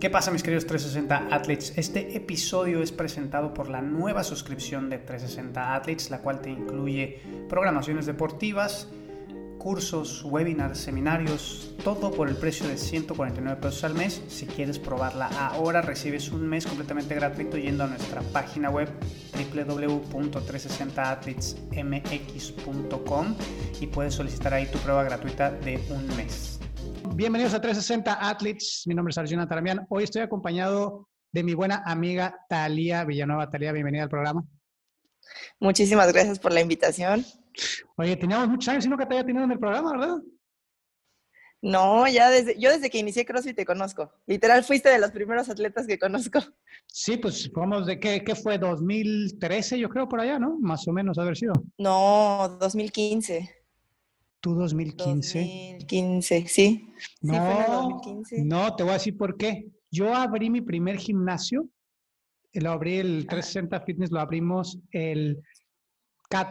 ¿Qué pasa mis queridos 360 Athletes? Este episodio es presentado por la nueva suscripción de 360 Athletes, la cual te incluye programaciones deportivas, cursos, webinars, seminarios, todo por el precio de 149 pesos al mes. Si quieres probarla ahora, recibes un mes completamente gratuito yendo a nuestra página web www.360athletesmx.com y puedes solicitar ahí tu prueba gratuita de un mes. Bienvenidos a 360 Athletes. Mi nombre es Arjuna Taramian. Hoy estoy acompañado de mi buena amiga Talía Villanueva. Talía, bienvenida al programa. Muchísimas gracias por la invitación. Oye, teníamos muchos años sino que te haya tenido en el programa, ¿verdad? No, ya desde, yo desde que inicié CrossFit te conozco. Literal, fuiste de los primeros atletas que conozco. Sí, pues vamos de qué, qué fue, 2013, yo creo, por allá, ¿no? Más o menos haber sido. No, 2015. 2015? 2015, sí. No, sí, fue 2015. no, te voy a decir por qué. Yo abrí mi primer gimnasio, lo abrí el 360 Fitness, lo abrimos el,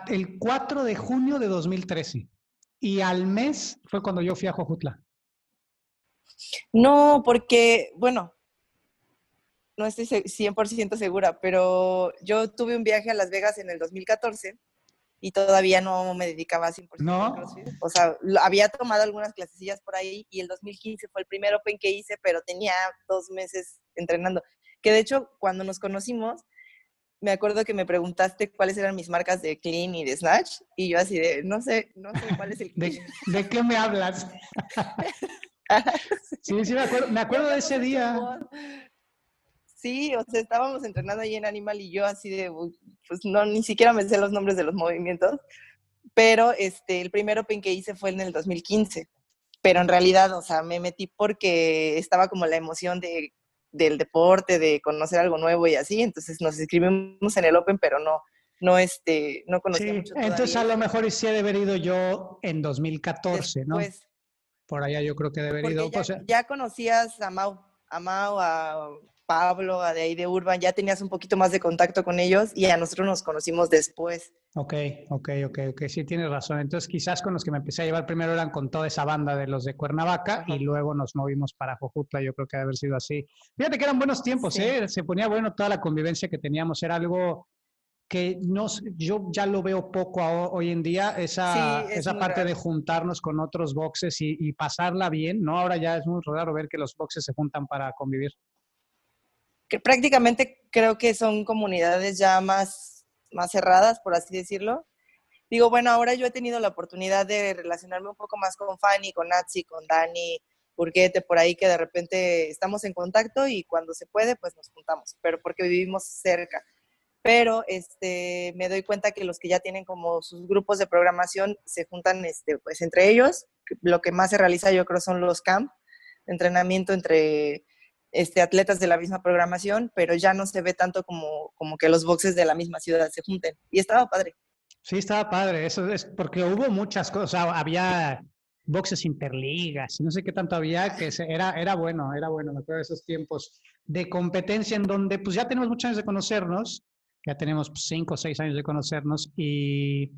el 4 de junio de 2013. Y al mes fue cuando yo fui a Jojutla. No, porque, bueno, no estoy 100% segura, pero yo tuve un viaje a Las Vegas en el 2014 y todavía no me dedicaba 100% ¿No? CrossFit. O sea, había tomado algunas clasecillas por ahí y el 2015 fue el primer Open que hice, pero tenía dos meses entrenando. Que de hecho, cuando nos conocimos, me acuerdo que me preguntaste cuáles eran mis marcas de clean y de snatch y yo así de, no sé, no sé cuál es el ¿De, ¿de qué me hablas? sí, sí, me acuerdo, me acuerdo de ese día. Sí, o sea, estábamos entrenando ahí en Animal y yo así de, pues no, ni siquiera me sé los nombres de los movimientos, pero este, el primer Open que hice fue en el 2015, pero en realidad, o sea, me metí porque estaba como la emoción de, del deporte, de conocer algo nuevo y así, entonces nos inscribimos en el Open, pero no, no, este, no conocía sí, mucho todavía. Entonces a lo mejor sí he de haber ido yo en 2014, Después, ¿no? Por allá yo creo que he de haber ido. ya, o sea, ya conocías a Mau, a Mau, a Pablo, de ahí de Urban, ya tenías un poquito más de contacto con ellos y a nosotros nos conocimos después. Ok, ok, ok, ok, sí tienes razón. Entonces quizás con los que me empecé a llevar primero eran con toda esa banda de los de Cuernavaca Ajá. y luego nos movimos para Jojutla, yo creo que debe haber sido así. Fíjate que eran buenos tiempos, Sí. ¿eh? Se ponía bueno toda la convivencia que teníamos, era algo que no, sé, yo ya lo veo poco a- hoy en día, esa, Sí, es esa parte de juntarnos con otros boxes y, y pasarla bien, ¿no? Ahora ya es muy raro ver que los boxes se juntan para convivir. Que prácticamente creo que son comunidades ya más, más cerradas, por así decirlo. Digo, bueno, ahora yo he tenido la oportunidad de relacionarme un poco más con Fanny, con Natsi, con Dani, Burguete, por ahí que de repente estamos en contacto y cuando se puede, pues nos juntamos, pero porque vivimos cerca. Pero este, me doy cuenta que los que ya tienen como sus grupos de programación se juntan este, pues entre ellos. Lo que más se realiza yo creo son los camp, entrenamiento entre este, atletas de la misma programación, pero ya no se ve tanto como, como que los boxes de la misma ciudad se junten. Y estaba padre. Sí, estaba padre, eso es porque hubo muchas cosas, había boxes interligas, no sé qué tanto había, que era, era bueno, era bueno, me acuerdo de esos tiempos de competencia en donde pues ya tenemos muchos años de conocernos, ya tenemos pues, cinco o seis años de conocernos y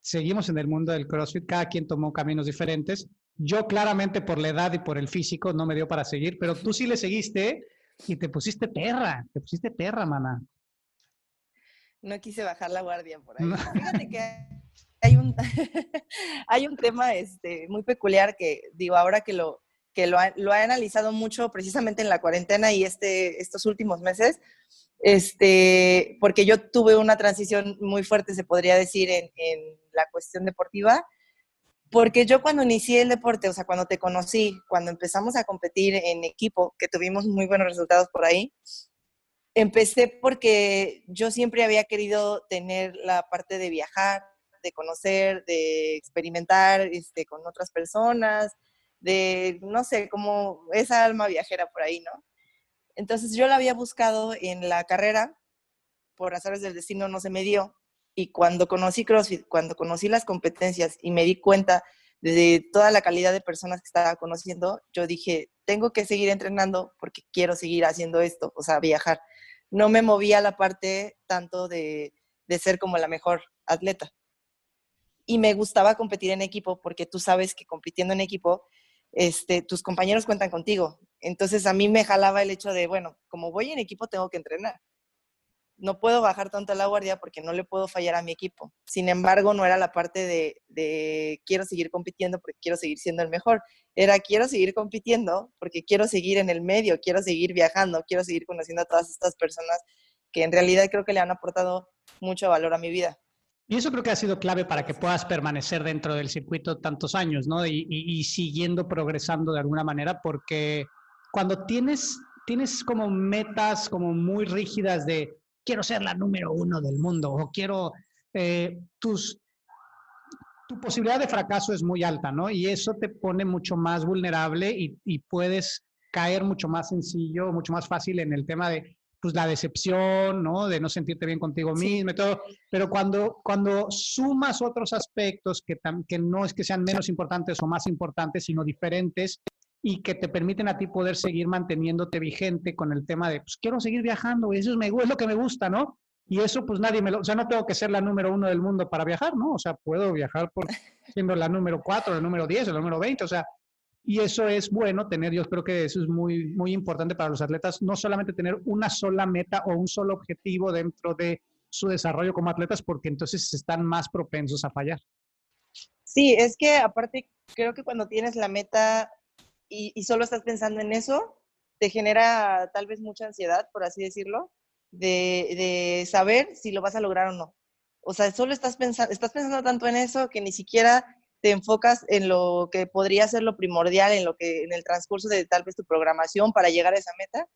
seguimos en el mundo del CrossFit, cada quien tomó caminos diferentes. Yo claramente por la edad y por el físico no me dio para seguir, pero tú sí le seguiste y te pusiste perra, te pusiste perra, mana. No quise bajar la guardia por ahí. No. Fíjate que hay un, hay un tema este, muy peculiar que, digo, ahora que lo, que lo, ha- lo he analizado mucho precisamente en la cuarentena y este, estos últimos meses, este, porque yo tuve una transición muy fuerte, se podría decir, en, en la cuestión deportiva, porque yo cuando inicié el deporte, o sea, cuando te conocí, cuando empezamos a competir en equipo, que tuvimos muy buenos resultados por ahí, empecé porque yo siempre había querido tener la parte de viajar, de conocer, de experimentar este, con otras personas, de, no sé, como esa alma viajera por ahí, ¿no? Entonces yo la había buscado en la carrera, por azares del destino no se me dio, y cuando conocí CrossFit, cuando conocí las competencias y me di cuenta de toda la calidad de personas que estaba conociendo, yo dije, tengo que seguir entrenando porque quiero seguir haciendo esto, o sea, viajar. No me movía la parte tanto de, de ser como la mejor atleta. Y me gustaba competir en equipo porque tú sabes que compitiendo en equipo, este, tus compañeros cuentan contigo. Entonces a mí me jalaba el hecho de, bueno, como voy en equipo, tengo que entrenar no puedo bajar tanto la guardia porque no le puedo fallar a mi equipo. Sin embargo, no era la parte de, quiero seguir compitiendo porque quiero seguir siendo el mejor. Era quiero seguir compitiendo porque quiero seguir en el medio, quiero seguir viajando, quiero seguir conociendo a todas estas personas que en realidad creo que le han aportado mucho valor a mi vida. Y eso creo que ha sido clave para que puedas permanecer dentro del circuito tantos años, ¿no? Y, y siguiendo progresando de alguna manera, porque cuando tienes, tienes como metas como muy rígidas de quiero ser la número uno del mundo o quiero eh, tus tu posibilidad de fracaso es muy alta, ¿no? Y eso te pone mucho más vulnerable y, y, puedes caer mucho más sencillo, mucho más fácil en el tema de pues la decepción, ¿no? De no sentirte bien contigo mismo y todo. Pero cuando, cuando sumas otros aspectos que, que no es que sean menos importantes o más importantes, sino diferentes, y que te permiten a ti poder seguir manteniéndote vigente con el tema de, pues quiero seguir viajando, y eso es, me, es lo que me gusta, ¿no? Y eso pues nadie me lo, o sea, no tengo que ser la número uno del mundo para viajar, ¿no? O sea, puedo viajar por siendo la número cuatro, la número diez, la número veinte, o sea, y eso es bueno tener, yo creo que eso es muy, muy importante para los atletas, no solamente tener una sola meta o un solo objetivo dentro de su desarrollo como atletas, porque entonces están más propensos a fallar. Sí, es que aparte creo que cuando tienes la meta y, solo estás pensando en eso, te genera tal vez mucha ansiedad, por así decirlo, de, saber si lo vas a lograr o no. O sea, solo estás pensando, estás pensando tanto en eso que ni siquiera te enfocas en lo que podría ser lo primordial, en lo que en el transcurso de tal vez tu programación para llegar a esa meta,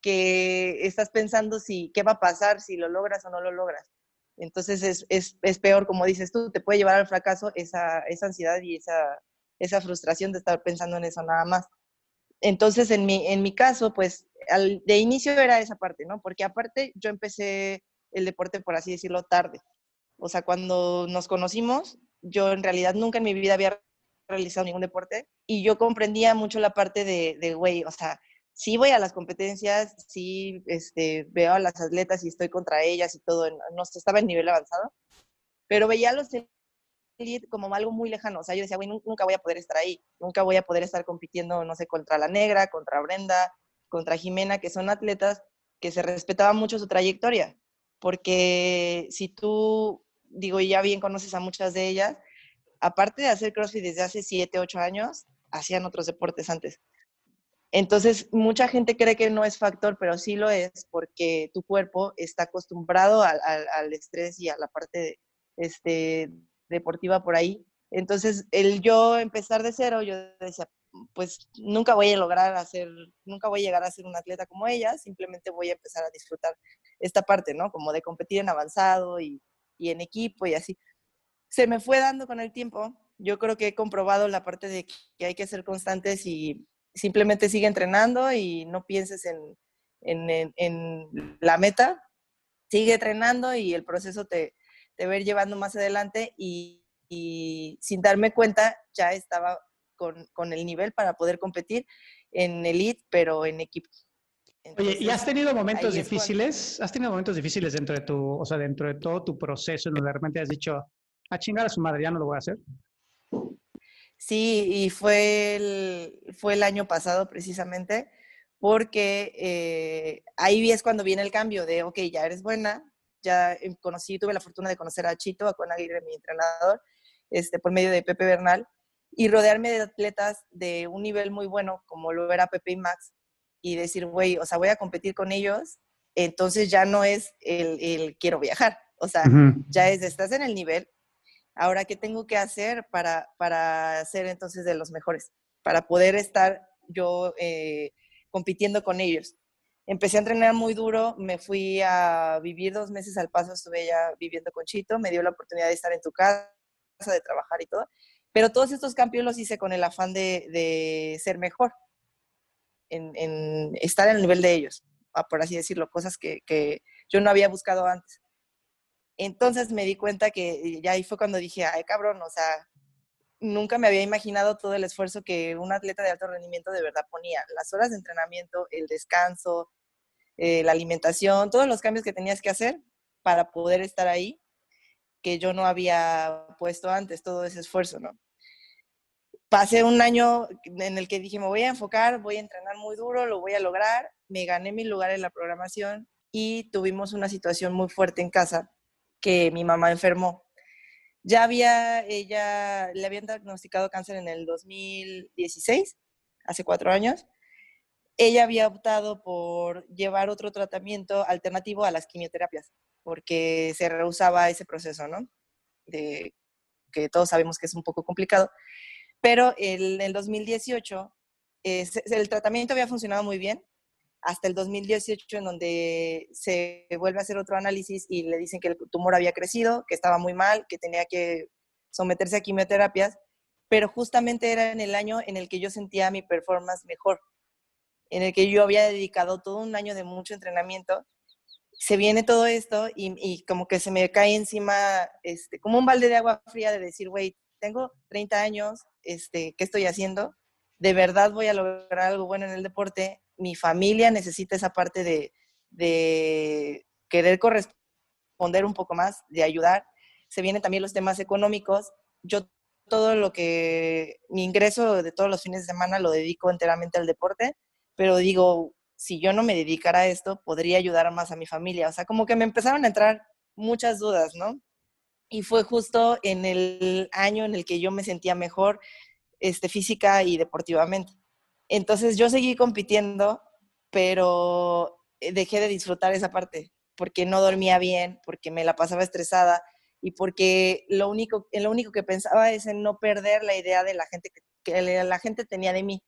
que estás pensando si qué va a pasar si lo logras o no lo logras. Entonces es, es, es peor, como dices tú, te puede llevar al fracaso esa, esa ansiedad y esa, esa frustración de estar pensando en eso nada más. Entonces, en mi, en mi caso, pues de inicio era esa parte, ¿no? Porque aparte yo empecé el deporte, por así decirlo, tarde. O sea, cuando nos conocimos, yo en realidad nunca en mi vida había realizado ningún deporte y yo comprendía mucho la parte de, güey, o sea, sí voy a las competencias, sí este, veo a las atletas y estoy contra ellas y todo, no estaba en nivel avanzado, pero veía los como algo muy lejano. O sea, yo decía, güey, nunca voy a poder estar ahí, nunca voy a poder estar compitiendo, no sé, contra la negra, contra Brenda, contra Jimena, que son atletas que se respetaban mucho su trayectoria. Porque si tú, digo, ya bien conoces a muchas de ellas, aparte de hacer CrossFit desde hace 7, 8 años, hacían otros deportes antes. Entonces, mucha gente cree que no es factor, pero sí lo es porque tu cuerpo está acostumbrado al, al estrés y a la parte este, deportiva por ahí. Entonces, el yo empezar de cero, yo decía, pues nunca voy a lograr hacer, nunca voy a llegar a ser un atleta como ella, simplemente voy a empezar a disfrutar esta parte, ¿no? Como de competir en avanzado y, y en equipo y así. Se me fue dando con el tiempo. Yo creo que he comprobado la parte de que hay que ser constantes y simplemente sigue entrenando y no pienses en, en, en, en la meta. Sigue entrenando y el proceso te, de ver llevando más adelante y, sin darme cuenta ya estaba con, el nivel para poder competir en elite, pero en equipo. Oye, ¿y has tenido momentos difíciles? ¿Has tenido momentos difíciles dentro de tu, o sea, dentro de todo tu proceso en donde de repente has dicho, a chingar a su madre, ya no lo voy a hacer? Sí, y fue el, fue el año pasado precisamente, porque eh, ahí es cuando viene el cambio de, ok, ya eres buena, ya em, conocí, tuve la fortuna de conocer a Chito, a Juan Aguirre, mi entrenador, este, por medio de Pepe Bernal, y rodearme de atletas de un nivel muy bueno, como lo era Pepe y Max, y decir, güey, o sea, voy a competir con ellos, entonces ya no es el, quiero viajar, o sea, ya es, estás en el nivel, ahora, ¿qué tengo que hacer para, para ser entonces de los mejores? Para poder estar yo eh, compitiendo con ellos empecé a entrenar muy duro, me fui a vivir dos meses al paso, estuve ya viviendo con Chito, me dio la oportunidad de estar en tu casa, de trabajar y todo, pero todos estos cambios los hice con el afán de, ser mejor, en, estar en el nivel de ellos. por así decirlo, cosas que, que yo no había buscado antes. Entonces me di cuenta que ya ahí fue cuando dije, ay cabrón, o sea, nunca me había imaginado todo el esfuerzo que un atleta de alto rendimiento de verdad ponía. Las horas de entrenamiento, el descanso, eh, la alimentación, todos los cambios que tenías que hacer para poder estar ahí, que yo no había puesto antes, todo ese esfuerzo, ¿no? Pasé un año en el que dije, me voy a enfocar, voy a entrenar muy duro, lo voy a lograr, me gané mi lugar en la programación y tuvimos una situación muy fuerte en casa que mi mamá enfermó ya había, ella le habían diagnosticado cáncer en el 2016, hace cuatro años. Ella había optado por llevar otro tratamiento alternativo a las quimioterapias, porque se rehusaba ese proceso, ¿no? De, que todos sabemos que es un poco complicado. Pero en el 2018 el tratamiento había funcionado muy bien, hasta el 2018 en donde se vuelve a hacer otro análisis y le dicen que el tumor había crecido, que estaba muy mal, que tenía que someterse a quimioterapias, pero justamente era en el año en el que yo sentía mi performance mejor, en el que yo había dedicado todo un año de mucho entrenamiento. Se viene todo esto y, como que se me cae encima, este, como un balde de agua fría de decir, güey, tengo 30 años, este, ¿qué estoy haciendo? De verdad voy a lograr algo bueno en el deporte mi familia necesita esa parte de, querer corresponder un poco más, de ayudar. Se vienen también los temas económicos. Yo todo lo que, mi ingreso de todos los fines de semana lo dedico enteramente al deporte, pero digo, si yo no me dedicara a esto, podría ayudar más a mi familia. O sea, como que me empezaron a entrar muchas dudas, ¿no? Y fue justo en el año en el que yo me sentía mejor este, física y deportivamente. Entonces yo seguí compitiendo, pero eh, dejé de disfrutar esa parte porque no dormía bien, porque me la pasaba estresada y porque lo único, lo único que pensaba es en no perder la idea de la gente que, la gente tenía de mí.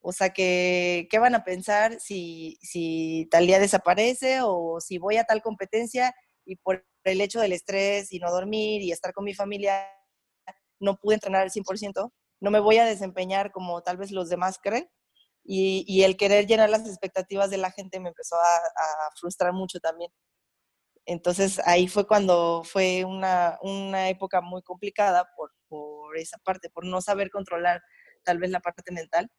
O sea, que, ¿qué van a pensar si, si tal día desaparece o si voy a tal competencia y por el hecho del estrés y no dormir y estar con mi familia no pude entrenar al 100%? no me voy a desempeñar como tal vez los demás creen. Y, el querer llenar las expectativas de la gente me empezó a, frustrar mucho también. Entonces ahí fue cuando fue una, época muy complicada por, por esa parte, por no saber controlar tal vez la parte mental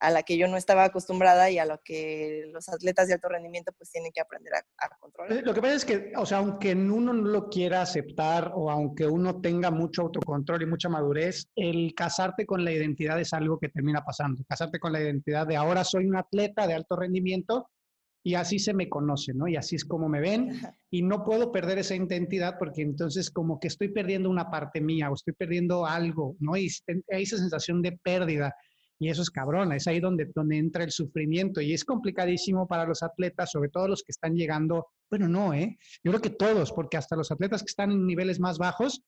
a la que yo no estaba acostumbrada y a lo que los atletas de alto rendimiento pues tienen que aprender a, controlar. Lo que pasa es que, o sea, aunque uno no lo quiera aceptar o aunque uno tenga mucho autocontrol y mucha madurez, el casarte con la identidad es algo que termina pasando. Casarte con la identidad de ahora soy un atleta de alto rendimiento y así se me conoce, ¿no? Y así es como me ven y no puedo perder esa identidad porque entonces como que estoy perdiendo una parte mía o estoy perdiendo algo, ¿no? Y hay esa sensación de pérdida y eso es cabrón, es ahí donde, donde entra el sufrimiento y es complicadísimo para los atletas, sobre todo los que están llegando, bueno, no, ¿eh? Yo creo que todos, porque hasta los atletas que están en niveles más bajos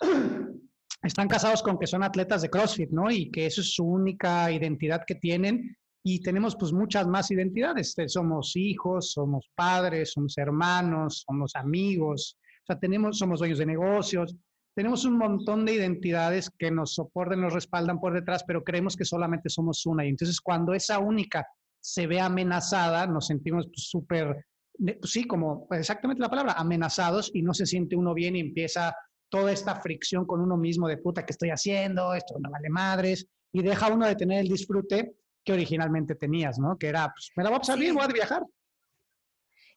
están casados con que son atletas de CrossFit, ¿no? Y que eso es su única identidad que tienen y tenemos pues muchas más identidades. Somos hijos, somos padres, somos hermanos, somos amigos, o sea, tenemos, somos dueños de negocios, tenemos un montón de identidades que nos soportan, nos respaldan por detrás, pero creemos que solamente somos una. Y entonces cuando esa única se ve amenazada, nos sentimos pues, súper, pues, sí, como exactamente la palabra, amenazados y no se siente uno bien y empieza toda esta fricción con uno mismo de puta que estoy haciendo, esto no vale madres, y deja uno de tener el disfrute que originalmente tenías, ¿no? Que era, pues me la voy a pasar bien, voy a viajar.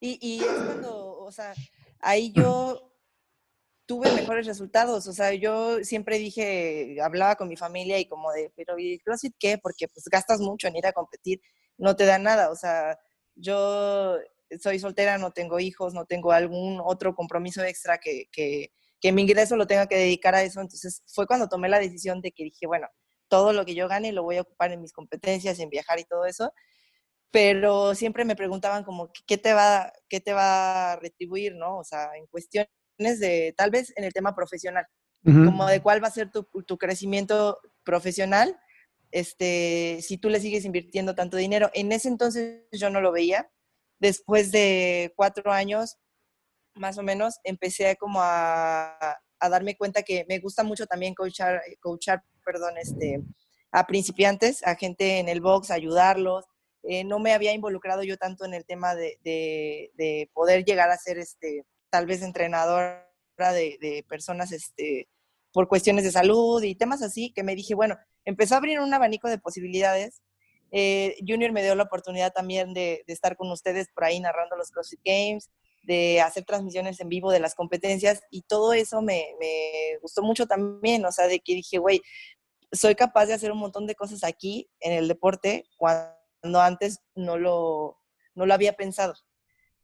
Y, y es cuando, o sea, ahí yo tuve mejores resultados. O sea, yo siempre dije, hablaba con mi familia y como de, pero ¿y CrossFit qué? Porque pues gastas mucho en ir a competir, no te da nada. O sea, yo soy soltera, no tengo hijos, no tengo algún otro compromiso extra que, que, que mi ingreso lo tenga que dedicar a eso. Entonces fue cuando tomé la decisión de que dije, bueno, todo lo que yo gane lo voy a ocupar en mis competencias, en viajar y todo eso. Pero siempre me preguntaban como, ¿qué te va, qué te va a retribuir, no? O sea, en cuestión de tal vez en el tema profesional, como de cuál va a ser tu, tu, crecimiento profesional, este, si tú le sigues invirtiendo tanto dinero. En ese entonces yo no lo veía. Después de cuatro años, más o menos, empecé como a, a darme cuenta que me gusta mucho también coachar, coachar perdón, este, a principiantes, a gente en el box, ayudarlos, eh, no me había involucrado yo tanto en el tema de, de, poder llegar a ser este, tal vez entrenadora de, de, personas este, por cuestiones de salud y temas así, que me dije, bueno, empezó a abrir un abanico de posibilidades. Eh, Junior me dio la oportunidad también de, estar con ustedes por ahí narrando los CrossFit Games, de hacer transmisiones en vivo de las competencias y todo eso me, me gustó mucho también, o sea, de que dije, güey, soy capaz de hacer un montón de cosas aquí en el deporte cuando antes no lo, no lo había pensado.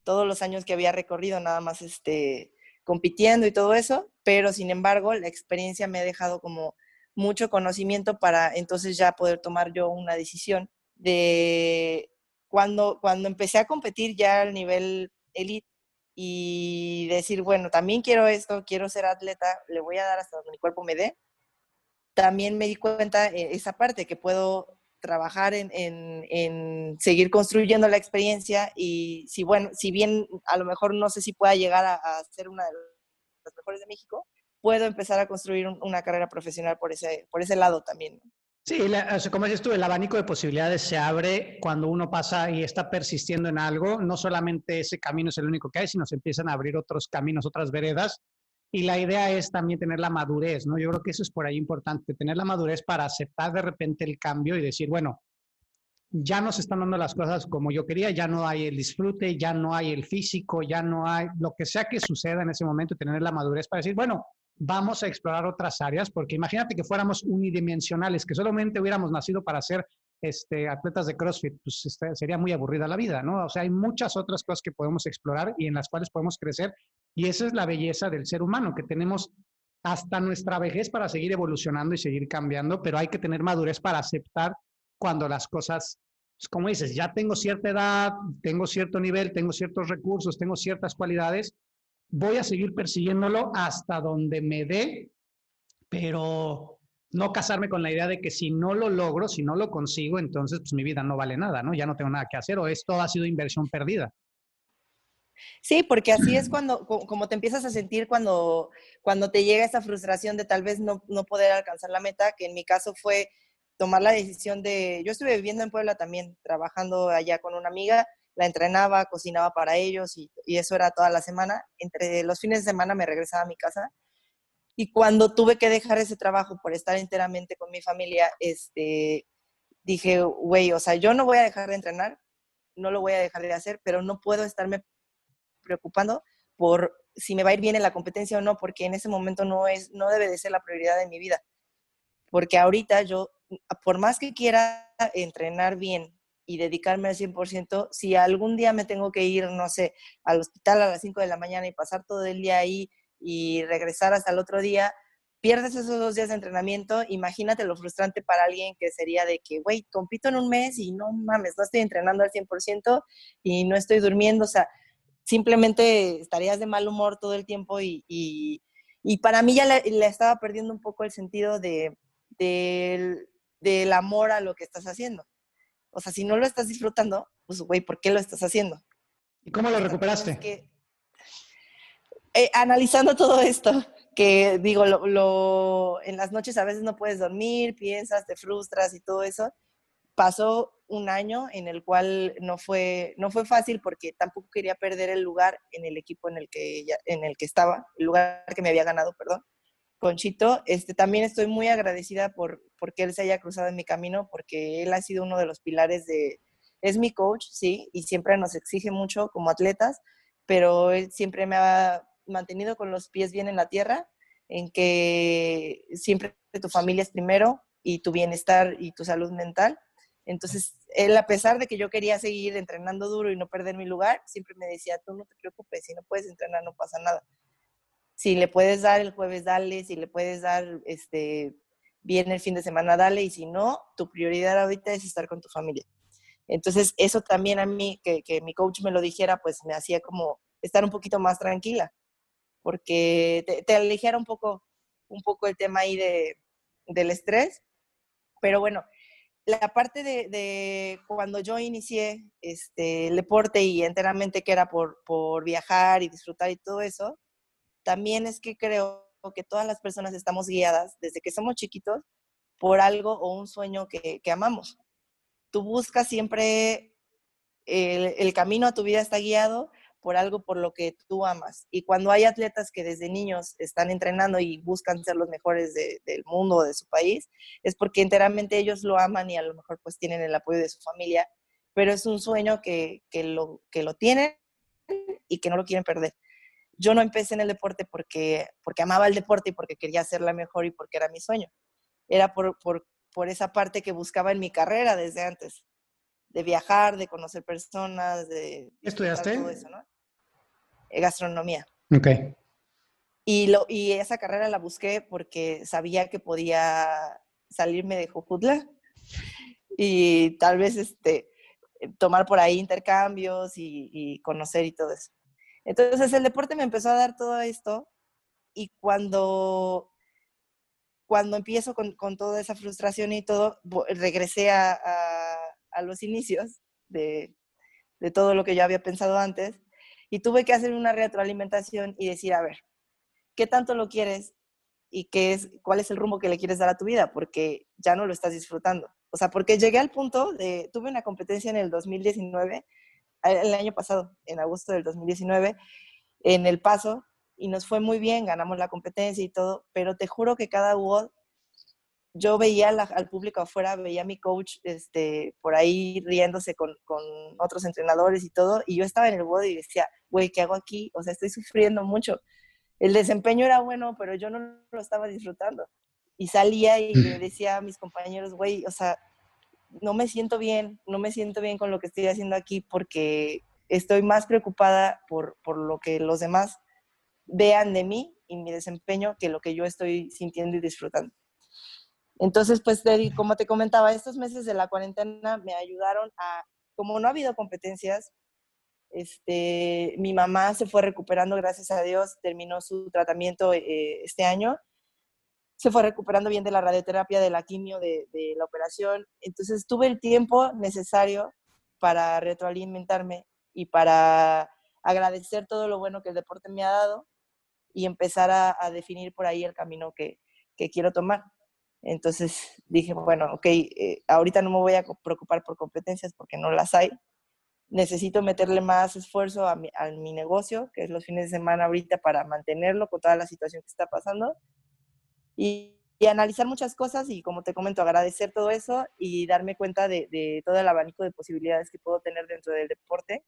Todos los años que había recorrido, nada más este, compitiendo y todo eso, pero sin embargo la experiencia me ha dejado como mucho conocimiento para entonces ya poder tomar yo una decisión de cuando, cuando empecé a competir ya al nivel elite y decir, bueno, también quiero esto, quiero ser atleta, le voy a dar hasta donde mi cuerpo me dé. También me di cuenta eh, esa parte que puedo trabajar en, en, seguir construyendo la experiencia y si bueno, si bien a lo mejor no sé si pueda llegar a, a ser una de las mejores de México, puedo empezar a construir una carrera profesional por ese, por ese lado también. Sí, como dices tú, el abanico de posibilidades se abre cuando uno pasa y está persistiendo en algo. No solamente ese camino es el único que hay, sino se empiezan a abrir otros caminos, otras veredas. Y la idea es también tener la madurez, ¿no? Yo creo que eso es por ahí importante, tener la madurez para aceptar de repente el cambio y decir, bueno, ya no se están dando las cosas como yo quería, ya no hay el disfrute, ya no hay el físico, ya no hay lo que sea que suceda en ese momento, tener la madurez para decir, bueno, vamos a explorar otras áreas, porque imagínate que fuéramos unidimensionales, que solamente hubiéramos nacido para ser este, atletas de CrossFit, pues este, sería muy aburrida la vida, ¿no? O sea, hay muchas otras cosas que podemos explorar y en las cuales podemos crecer, y esa es la belleza del ser humano, que tenemos hasta nuestra vejez para seguir evolucionando y seguir cambiando, pero hay que tener madurez para aceptar cuando las cosas, pues, como dices, ya tengo cierta edad, tengo cierto nivel, tengo ciertos recursos, tengo ciertas cualidades, voy a seguir persiguiéndolo hasta donde me dé, pero no casarme con la idea de que si no lo logro, si no lo consigo, entonces pues mi vida no vale nada, ¿no? Ya no tengo nada que hacer o esto ha sido inversión perdida. Sí, porque así es cuando, como te empiezas a sentir cuando, cuando te llega esa frustración de tal vez no, no poder alcanzar la meta, que en mi caso fue tomar la decisión de, yo estuve viviendo en Puebla también, trabajando allá con una amiga, la entrenaba, cocinaba para ellos y, eso era toda la semana. Entre los fines de semana me regresaba a mi casa y cuando tuve que dejar ese trabajo por estar enteramente con mi familia, este, dije, güey, o sea, yo no voy a dejar de entrenar, no lo voy a dejar de hacer, pero no puedo estarme preocupando por si me va a ir bien en la competencia o no, porque en ese momento no es, no debe de ser la prioridad de mi vida. Porque ahorita yo, por más que quiera entrenar bien, y dedicarme al 100%, si algún día me tengo que ir, no sé, al hospital a las 5 de la mañana y pasar todo el día ahí y regresar hasta el otro día, pierdes esos dos días de entrenamiento, imagínate lo frustrante para alguien que sería de que, güey, compito en un mes y no mames, no estoy entrenando al 100% y no estoy durmiendo, o sea, simplemente estarías de mal humor todo el tiempo y, y, para mí ya le, estaba perdiendo un poco el sentido de, del amor a lo que estás haciendo. O sea, si no lo estás disfrutando, pues, güey, ¿por qué lo estás haciendo? ¿Y cómo lo recuperaste? Eh, analizando todo esto, que digo, lo, en las noches a veces no puedes dormir, piensas, te frustras y todo eso. Pasó un año en el cual no fue, no fue fácil porque tampoco quería perder el lugar en el equipo en el que, en el que estaba, el lugar que me había ganado, perdón. Conchito, este, también estoy muy agradecida por porque él se haya cruzado en mi camino, porque él ha sido uno de los pilares de, es mi coach, sí, y siempre nos exige mucho como atletas, pero él siempre me ha mantenido con los pies bien en la tierra, en que siempre tu familia es primero y tu bienestar y tu salud mental. Entonces, él, a pesar de que yo quería seguir entrenando duro y no perder mi lugar, siempre me decía, tú no te preocupes, si no puedes entrenar no pasa nada si le puedes dar el jueves, dale, si le puedes dar este bien el fin de semana, dale, y si no, tu prioridad ahorita es estar con tu familia. Entonces, eso también a mí, que, que mi coach me lo dijera, pues me hacía como estar un poquito más tranquila, porque te, te un poco, un poco el tema ahí de, del estrés. Pero bueno, la parte de, de, cuando yo inicié este, el deporte y enteramente que era por, por viajar y disfrutar y todo eso, también es que creo que todas las personas estamos guiadas desde que somos chiquitos por algo o un sueño que, amamos. Tú buscas siempre el, camino a tu vida está guiado por algo por lo que tú amas. Y cuando hay atletas que desde niños están entrenando y buscan ser los mejores del mundo o de su país, es porque enteramente ellos lo aman y a lo mejor pues tienen el apoyo de su familia, pero es un sueño que, lo, que lo tienen y que no lo quieren perder. Yo no empecé en el deporte porque, porque amaba el deporte y porque quería ser la mejor y porque era mi sueño. Era por, por, por esa parte que buscaba en mi carrera desde antes de viajar, de conocer personas, de... ¿Estudiaste? Todo eso, ¿no? Eh, gastronomía. Ok. Y, lo, y esa carrera la busqué porque sabía que podía salirme de Jujutla y tal vez este, tomar por ahí intercambios y, conocer y todo eso. Entonces el deporte me empezó a dar todo esto y cuando, cuando empiezo con, con toda esa frustración y todo, regresé a a los inicios de, de todo lo que yo había pensado antes y tuve que hacer una retroalimentación y decir, a ver, ¿qué tanto lo quieres y qué es, cuál es el rumbo que le quieres dar a tu vida? Porque ya no lo estás disfrutando. O sea, porque llegué al punto de, tuve una competencia en el 2019, el año pasado, en agosto del 2019, en El Paso, y nos fue muy bien, ganamos la competencia y todo, pero te juro que cada WOD yo veía al público afuera, veía a mi coach este, por ahí riéndose con, con, otros entrenadores y todo, y yo estaba en el body y decía, güey, ¿qué hago aquí? O sea, estoy sufriendo mucho. El desempeño era bueno, pero yo no lo estaba disfrutando. Y salía y le decía a mis compañeros, güey, o sea, no me siento bien, no me siento bien con lo que estoy haciendo aquí porque estoy más preocupada por, por lo que los demás vean de mí y mi desempeño que lo que yo estoy sintiendo y disfrutando. Entonces, pues, como te comentaba, estos meses de la cuarentena me ayudaron a, como no ha habido competencias, este, mi mamá se fue recuperando, gracias a Dios, terminó su tratamiento eh, este año, se fue recuperando bien de la radioterapia, de la quimio, de, de la operación. Entonces, tuve el tiempo necesario para retroalimentarme y para agradecer todo lo bueno que el deporte me ha dado y empezar a, definir por ahí el camino que, que quiero tomar. Entonces dije, bueno, ok, eh, ahorita no me voy a preocupar por competencias porque no las hay. Necesito meterle más esfuerzo a mi, a mi negocio, que es los fines de semana ahorita, para mantenerlo con toda la situación que está pasando. Y, y analizar muchas cosas y, como te comento, agradecer todo eso y darme cuenta de, todo el abanico de posibilidades que puedo tener dentro del deporte,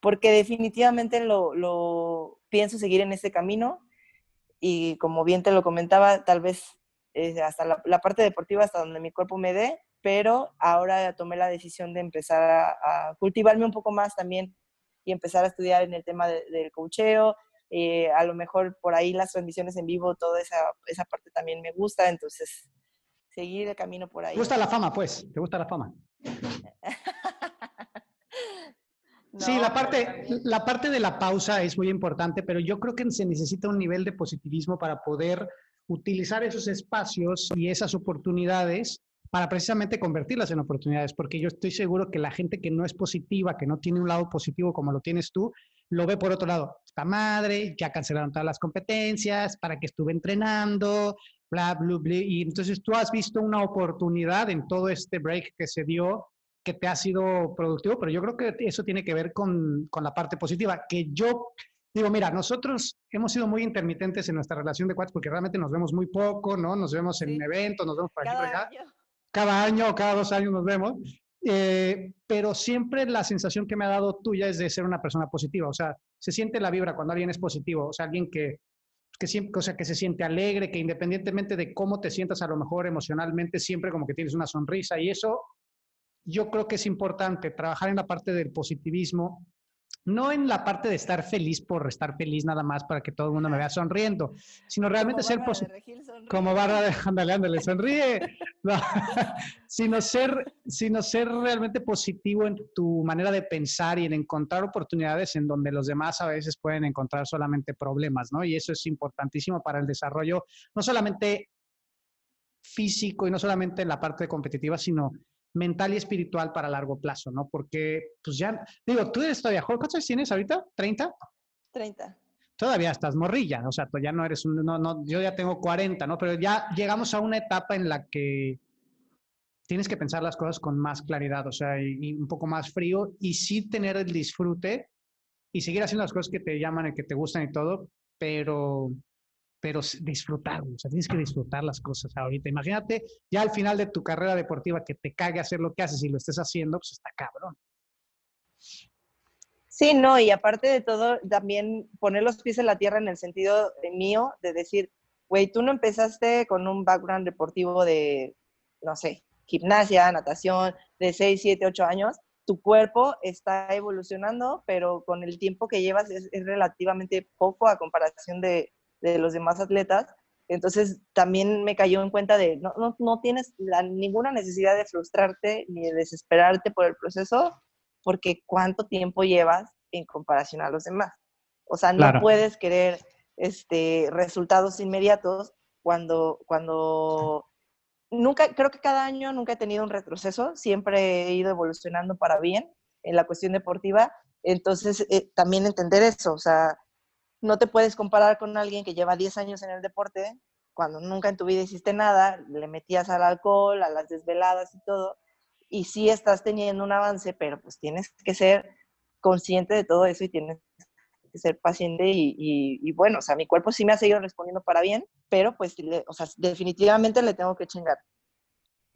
porque definitivamente lo, lo pienso seguir en ese camino y como bien te lo comentaba, tal vez eh, hasta la, parte deportiva, hasta donde mi cuerpo me dé, pero ahora tomé la decisión de empezar a, cultivarme un poco más también y empezar a estudiar en el tema del cocheo. Eh, a lo mejor por ahí las transmisiones en vivo, toda esa, esa parte también me gusta, entonces seguir el camino por ahí. ¿Te gusta la fama, pues? ¿Te gusta la fama? sí, la parte, la parte de la pausa es muy importante, pero yo creo que se necesita un nivel de positivismo para poder utilizar esos espacios y esas oportunidades para precisamente convertirlas en oportunidades, porque yo estoy seguro que la gente que no es positiva, que no tiene un lado positivo como lo tienes tú, lo ve por otro lado. Esta madre, ya cancelaron todas las competencias, para que estuve entrenando, bla, bla, bla. Y entonces tú has visto una oportunidad en todo este break que se dio que te ha sido productivo, pero yo creo que eso tiene que ver con, con la parte positiva, que yo Digo, mira, nosotros hemos sido muy intermitentes en nuestra relación de cuates porque realmente nos vemos muy poco, ¿no? Nos vemos en eventos, nos vemos por aquí, por acá. Cada año, cada dos años nos vemos. Eh, pero siempre la sensación que me ha dado tuya es de ser una persona positiva. O sea, se siente la vibra cuando alguien es positivo. O sea, alguien que, que, siempre, o sea, que se siente alegre, que independientemente de cómo te sientas a lo mejor emocionalmente, siempre como que tienes una sonrisa. Y eso yo creo que es importante, trabajar en la parte del positivismo no en la parte de estar feliz por estar feliz nada más para que todo el mundo me vea sonriendo, sino realmente ser positivo. Como barra de, ándale, ándale, sonríe. sino, ser, sino ser realmente positivo en tu manera de pensar y en encontrar oportunidades en donde los demás a veces pueden encontrar solamente problemas, ¿no? Y eso es importantísimo para el desarrollo, no solamente físico y no solamente en la parte competitiva, sino mental y espiritual para largo plazo, ¿no? Porque, pues ya, digo, tú eres todavía joven, ¿cuántos años tienes ahorita? ¿30? 30. Todavía estás morrilla, o sea, tú ya no eres un, no, no, yo ya tengo 40, ¿no? Pero ya llegamos a una etapa en la que tienes que pensar las cosas con más claridad, o sea, y, un poco más frío y sí tener el disfrute y seguir haciendo las cosas que te llaman y que te gustan y todo, pero, pero disfrutar, o sea, tienes que disfrutar las cosas ahorita. Imagínate ya al final de tu carrera deportiva que te cague hacer lo que haces y lo estés haciendo, pues está cabrón. Sí, no, y aparte de todo, también poner los pies en la tierra en el sentido mío de decir, güey, tú no empezaste con un background deportivo de, no sé, gimnasia, natación, de 6, 7, 8 años, tu cuerpo está evolucionando, pero con el tiempo que llevas es, relativamente poco a comparación de, de, los demás atletas. Entonces también me cayó en cuenta de no, no, no tienes ninguna necesidad de frustrarte ni de desesperarte por el proceso, porque cuánto tiempo llevas en comparación a los demás. O sea, no puedes querer este, resultados inmediatos cuando, cuando nunca, creo que cada año nunca he tenido un retroceso, siempre he ido evolucionando para bien en la cuestión deportiva. Entonces, eh, también entender eso, o sea, no te puedes comparar con alguien que lleva 10 años en el deporte, cuando nunca en tu vida hiciste nada, le metías al alcohol, a las desveladas y todo, y sí estás teniendo un avance, pero pues tienes que ser consciente de todo eso y tienes que ser paciente y, bueno, o sea, mi cuerpo sí me ha seguido respondiendo para bien, pero pues, o sea, definitivamente le tengo que chingar.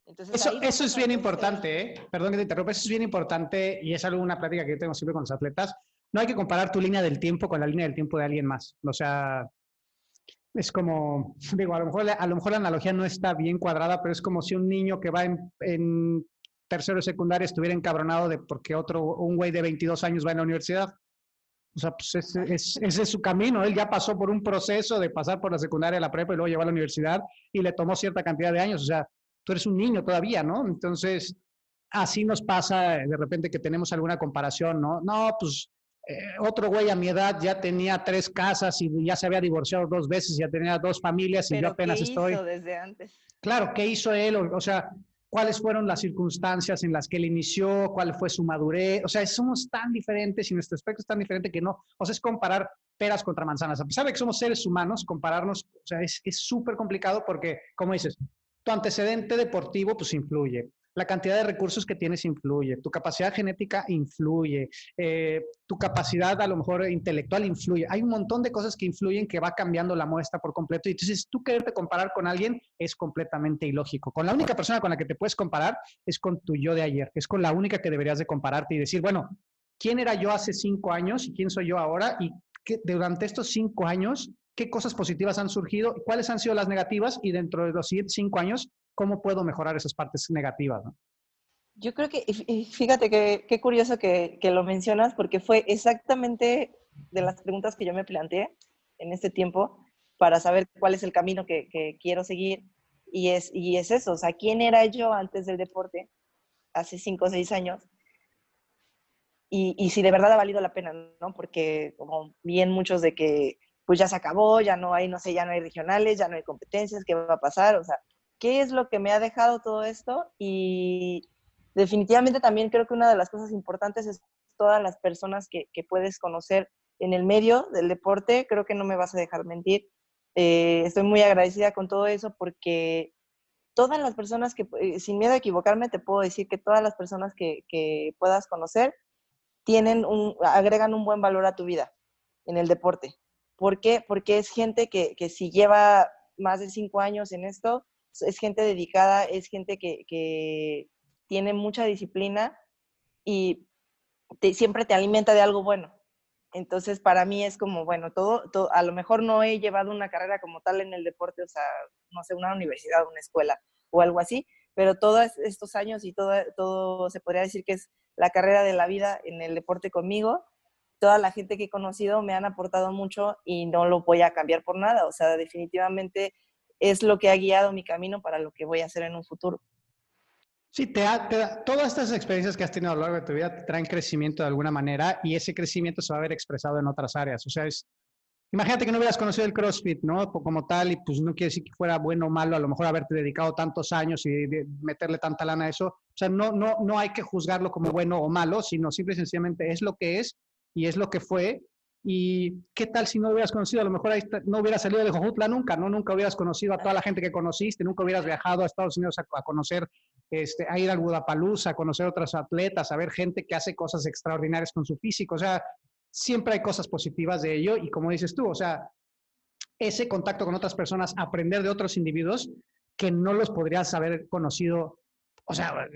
eso, eso es bien importante, ¿eh? perdón que te interrumpa, eso es bien importante y es algo, una plática que yo tengo siempre con los atletas. No hay que comparar tu línea del tiempo con la línea del tiempo de alguien más. O sea, es como, digo, a lo mejor, a lo mejor la analogía no está bien cuadrada, pero es como si un niño que va en, en tercero de secundaria estuviera encabronado de porque otro, un güey de 22 años va en la universidad. O sea, pues ese, es, su camino. Él ya pasó por un proceso de pasar por la secundaria a la prepa y luego llevar a la universidad y le tomó cierta cantidad de años. O sea, tú eres un niño todavía, ¿no? Entonces, así nos pasa de repente que tenemos alguna comparación, ¿no? No, pues eh, otro güey a mi edad ya tenía tres casas y ya se había divorciado dos veces, ya tenía dos familias y yo apenas ¿qué estoy. Hizo desde antes? Claro, ¿qué hizo él? o sea, cuáles fueron las circunstancias en las que él inició, cuál fue su madurez. O sea, somos tan diferentes y nuestro aspecto es tan diferente que no, o sea, es comparar peras contra manzanas. A pesar de que somos seres humanos, compararnos, o sea, es súper complicado porque, como dices, tu antecedente deportivo pues influye, la cantidad de recursos que tienes influye, tu capacidad genética influye, eh, tu capacidad a lo mejor intelectual influye. Hay un montón de cosas que influyen que va cambiando la muestra por completo. Y entonces tú quererte comparar con alguien es completamente ilógico. Con la única persona con la que te puedes comparar es con tu yo de ayer, es con la única que deberías de compararte y decir, bueno, ¿quién era yo hace cinco años y quién soy yo ahora? Y que durante estos cinco años, ¿qué cosas positivas han surgido? ¿Cuáles han sido las negativas? Y dentro de los cinco años, ¿cómo puedo mejorar esas partes negativas? Yo creo que, fíjate que qué curioso que, lo mencionas, porque fue exactamente de las preguntas que yo me planteé en este tiempo para saber cuál es el camino que, quiero seguir. Y es, y es eso, o sea, ¿quién era yo antes del deporte, hace cinco o seis años? Y, y, si de verdad ha valido la pena, ¿no? Porque como bien muchos de que pues ya se acabó, ya no hay, no sé, ya no hay regionales, ya no hay competencias, ¿qué va a pasar? O sea, qué es lo que me ha dejado todo esto y definitivamente también creo que una de las cosas importantes es todas las personas que, puedes conocer en el medio del deporte, creo que no me vas a dejar mentir. Eh, estoy muy agradecida con todo eso porque todas las personas que, eh, sin miedo a equivocarme, te puedo decir que todas las personas que, puedas conocer tienen un, agregan un buen valor a tu vida en el deporte. ¿Por qué? Porque es gente que, que si lleva más de cinco años en esto, es gente dedicada, es gente que, tiene mucha disciplina y siempre te alimenta de algo bueno. Entonces, para mí es como, bueno, todo, todo, a lo mejor no he llevado una carrera como tal en el deporte, o sea, no sé, una universidad, una escuela o algo así, pero todos estos años y todo, todo se podría decir que es la carrera de la vida en el deporte conmigo. Toda la gente que he conocido me han aportado mucho y no lo voy a cambiar por nada. O sea, definitivamente es lo que ha guiado mi camino para lo que voy a hacer en un futuro. Sí, te, todas estas experiencias que has tenido a lo largo de tu vida te traen crecimiento de alguna manera y ese crecimiento se va a ver expresado en otras áreas. O sea, es, imagínate que no hubieras conocido el CrossFit, ¿no? Como tal, y pues no quiere decir que fuera bueno o malo, a lo mejor haberte dedicado tantos años y meterle tanta lana a eso. O sea, no, no, no hay que juzgarlo como bueno o malo, sino simple y sencillamente es lo que es y es lo que fue ¿Y qué tal si no hubieras conocido? A lo mejor no hubieras salido de Jojutla nunca, ¿no? Nunca hubieras conocido a toda la gente que conociste, nunca hubieras viajado a Estados Unidos a, conocer este, a ir al Budapalooza, a conocer otros atletas, a ver gente que hace cosas extraordinarias con su físico. O sea, siempre hay cosas positivas de ello y como dices tú, o sea, ese contacto con otras personas, aprender de otros individuos que no los podrías haber conocido. O sea,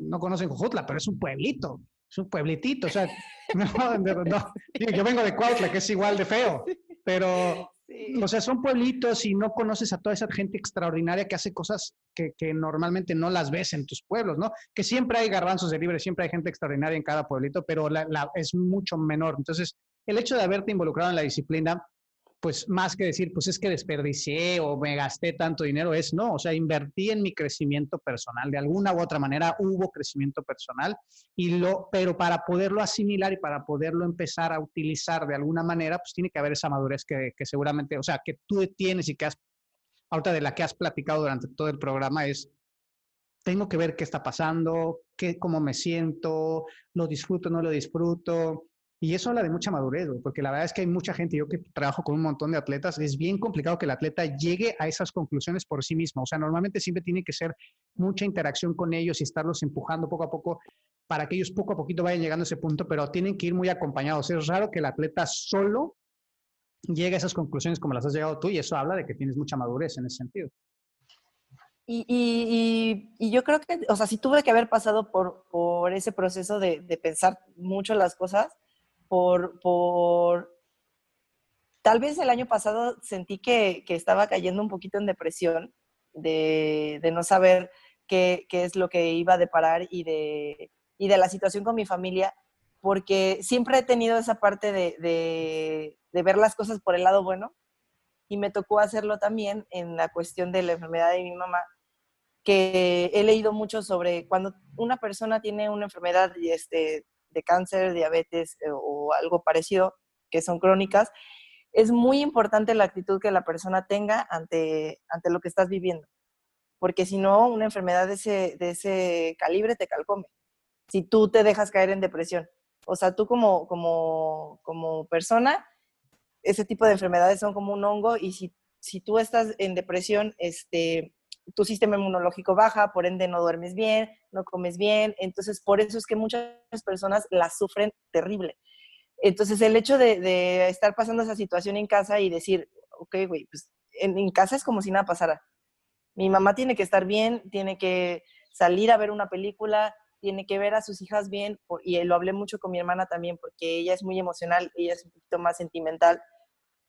no conocen Jojutla, pero es un pueblito, es un pueblitito. O sea, yo vengo de Cuautla, que es igual de feo, pero o sea, son pueblitos y no conoces a toda esa gente extraordinaria que hace cosas que, normalmente no las ves en tus pueblos, ¿no? Que siempre hay garbanzos de libre, siempre hay gente extraordinaria en cada pueblito, pero la, es mucho menor. Entonces, el hecho de haberte involucrado en la disciplina pues más que decir, pues es que desperdicié o me gasté tanto dinero, es no, o sea, invertí en mi crecimiento personal, de alguna u otra manera hubo crecimiento personal, y lo, pero para poderlo asimilar y para poderlo empezar a utilizar de alguna manera, pues tiene que haber esa madurez que, que seguramente, o sea, que tú tienes y que has, ahorita de la que has platicado durante todo el programa es, tengo que ver qué está pasando, qué, cómo me siento, lo disfruto, no lo disfruto, y eso habla de mucha madurez, porque la verdad es que hay mucha gente, yo que trabajo con un montón de atletas, es bien complicado que el atleta llegue a esas conclusiones por sí mismo. O sea, normalmente siempre tiene que ser mucha interacción con ellos y estarlos empujando poco a poco para que ellos poco a poquito vayan llegando a ese punto, pero tienen que ir muy acompañados. Es raro que el atleta solo llegue a esas conclusiones como las has llegado tú y eso habla de que tienes mucha madurez en ese sentido. Y, yo creo que, o sea, sí tuve que haber pasado por, por ese proceso de, de pensar mucho las cosas por, por... Tal vez el año pasado sentí que, que estaba cayendo un poquito en depresión, de, de no saber qué, qué, es lo que iba a deparar y de, y de la situación con mi familia, porque siempre he tenido esa parte de, de, de ver las cosas por el lado bueno y me tocó hacerlo también en la cuestión de la enfermedad de mi mamá, que he leído mucho sobre cuando una persona tiene una enfermedad este, de cáncer, diabetes eh, o algo parecido, que son crónicas, es muy importante la actitud que la persona tenga ante, ante lo que estás viviendo. Porque si no, una enfermedad de ese, de ese calibre te calcome. Si tú te dejas caer en depresión. O sea, tú como, como, como persona, ese tipo de enfermedades son como un hongo y si, si tú estás en depresión, este, tu sistema inmunológico baja, por ende no duermes bien, no comes bien, entonces por eso es que muchas personas la sufren terrible. Entonces el hecho de, estar pasando esa situación en casa y decir, ok, güey, pues en, casa es como si nada pasara. Mi mamá tiene que estar bien, tiene que salir a ver una película, tiene que ver a sus hijas bien, y lo hablé mucho con mi hermana también, porque ella es muy emocional, ella es un poquito más sentimental,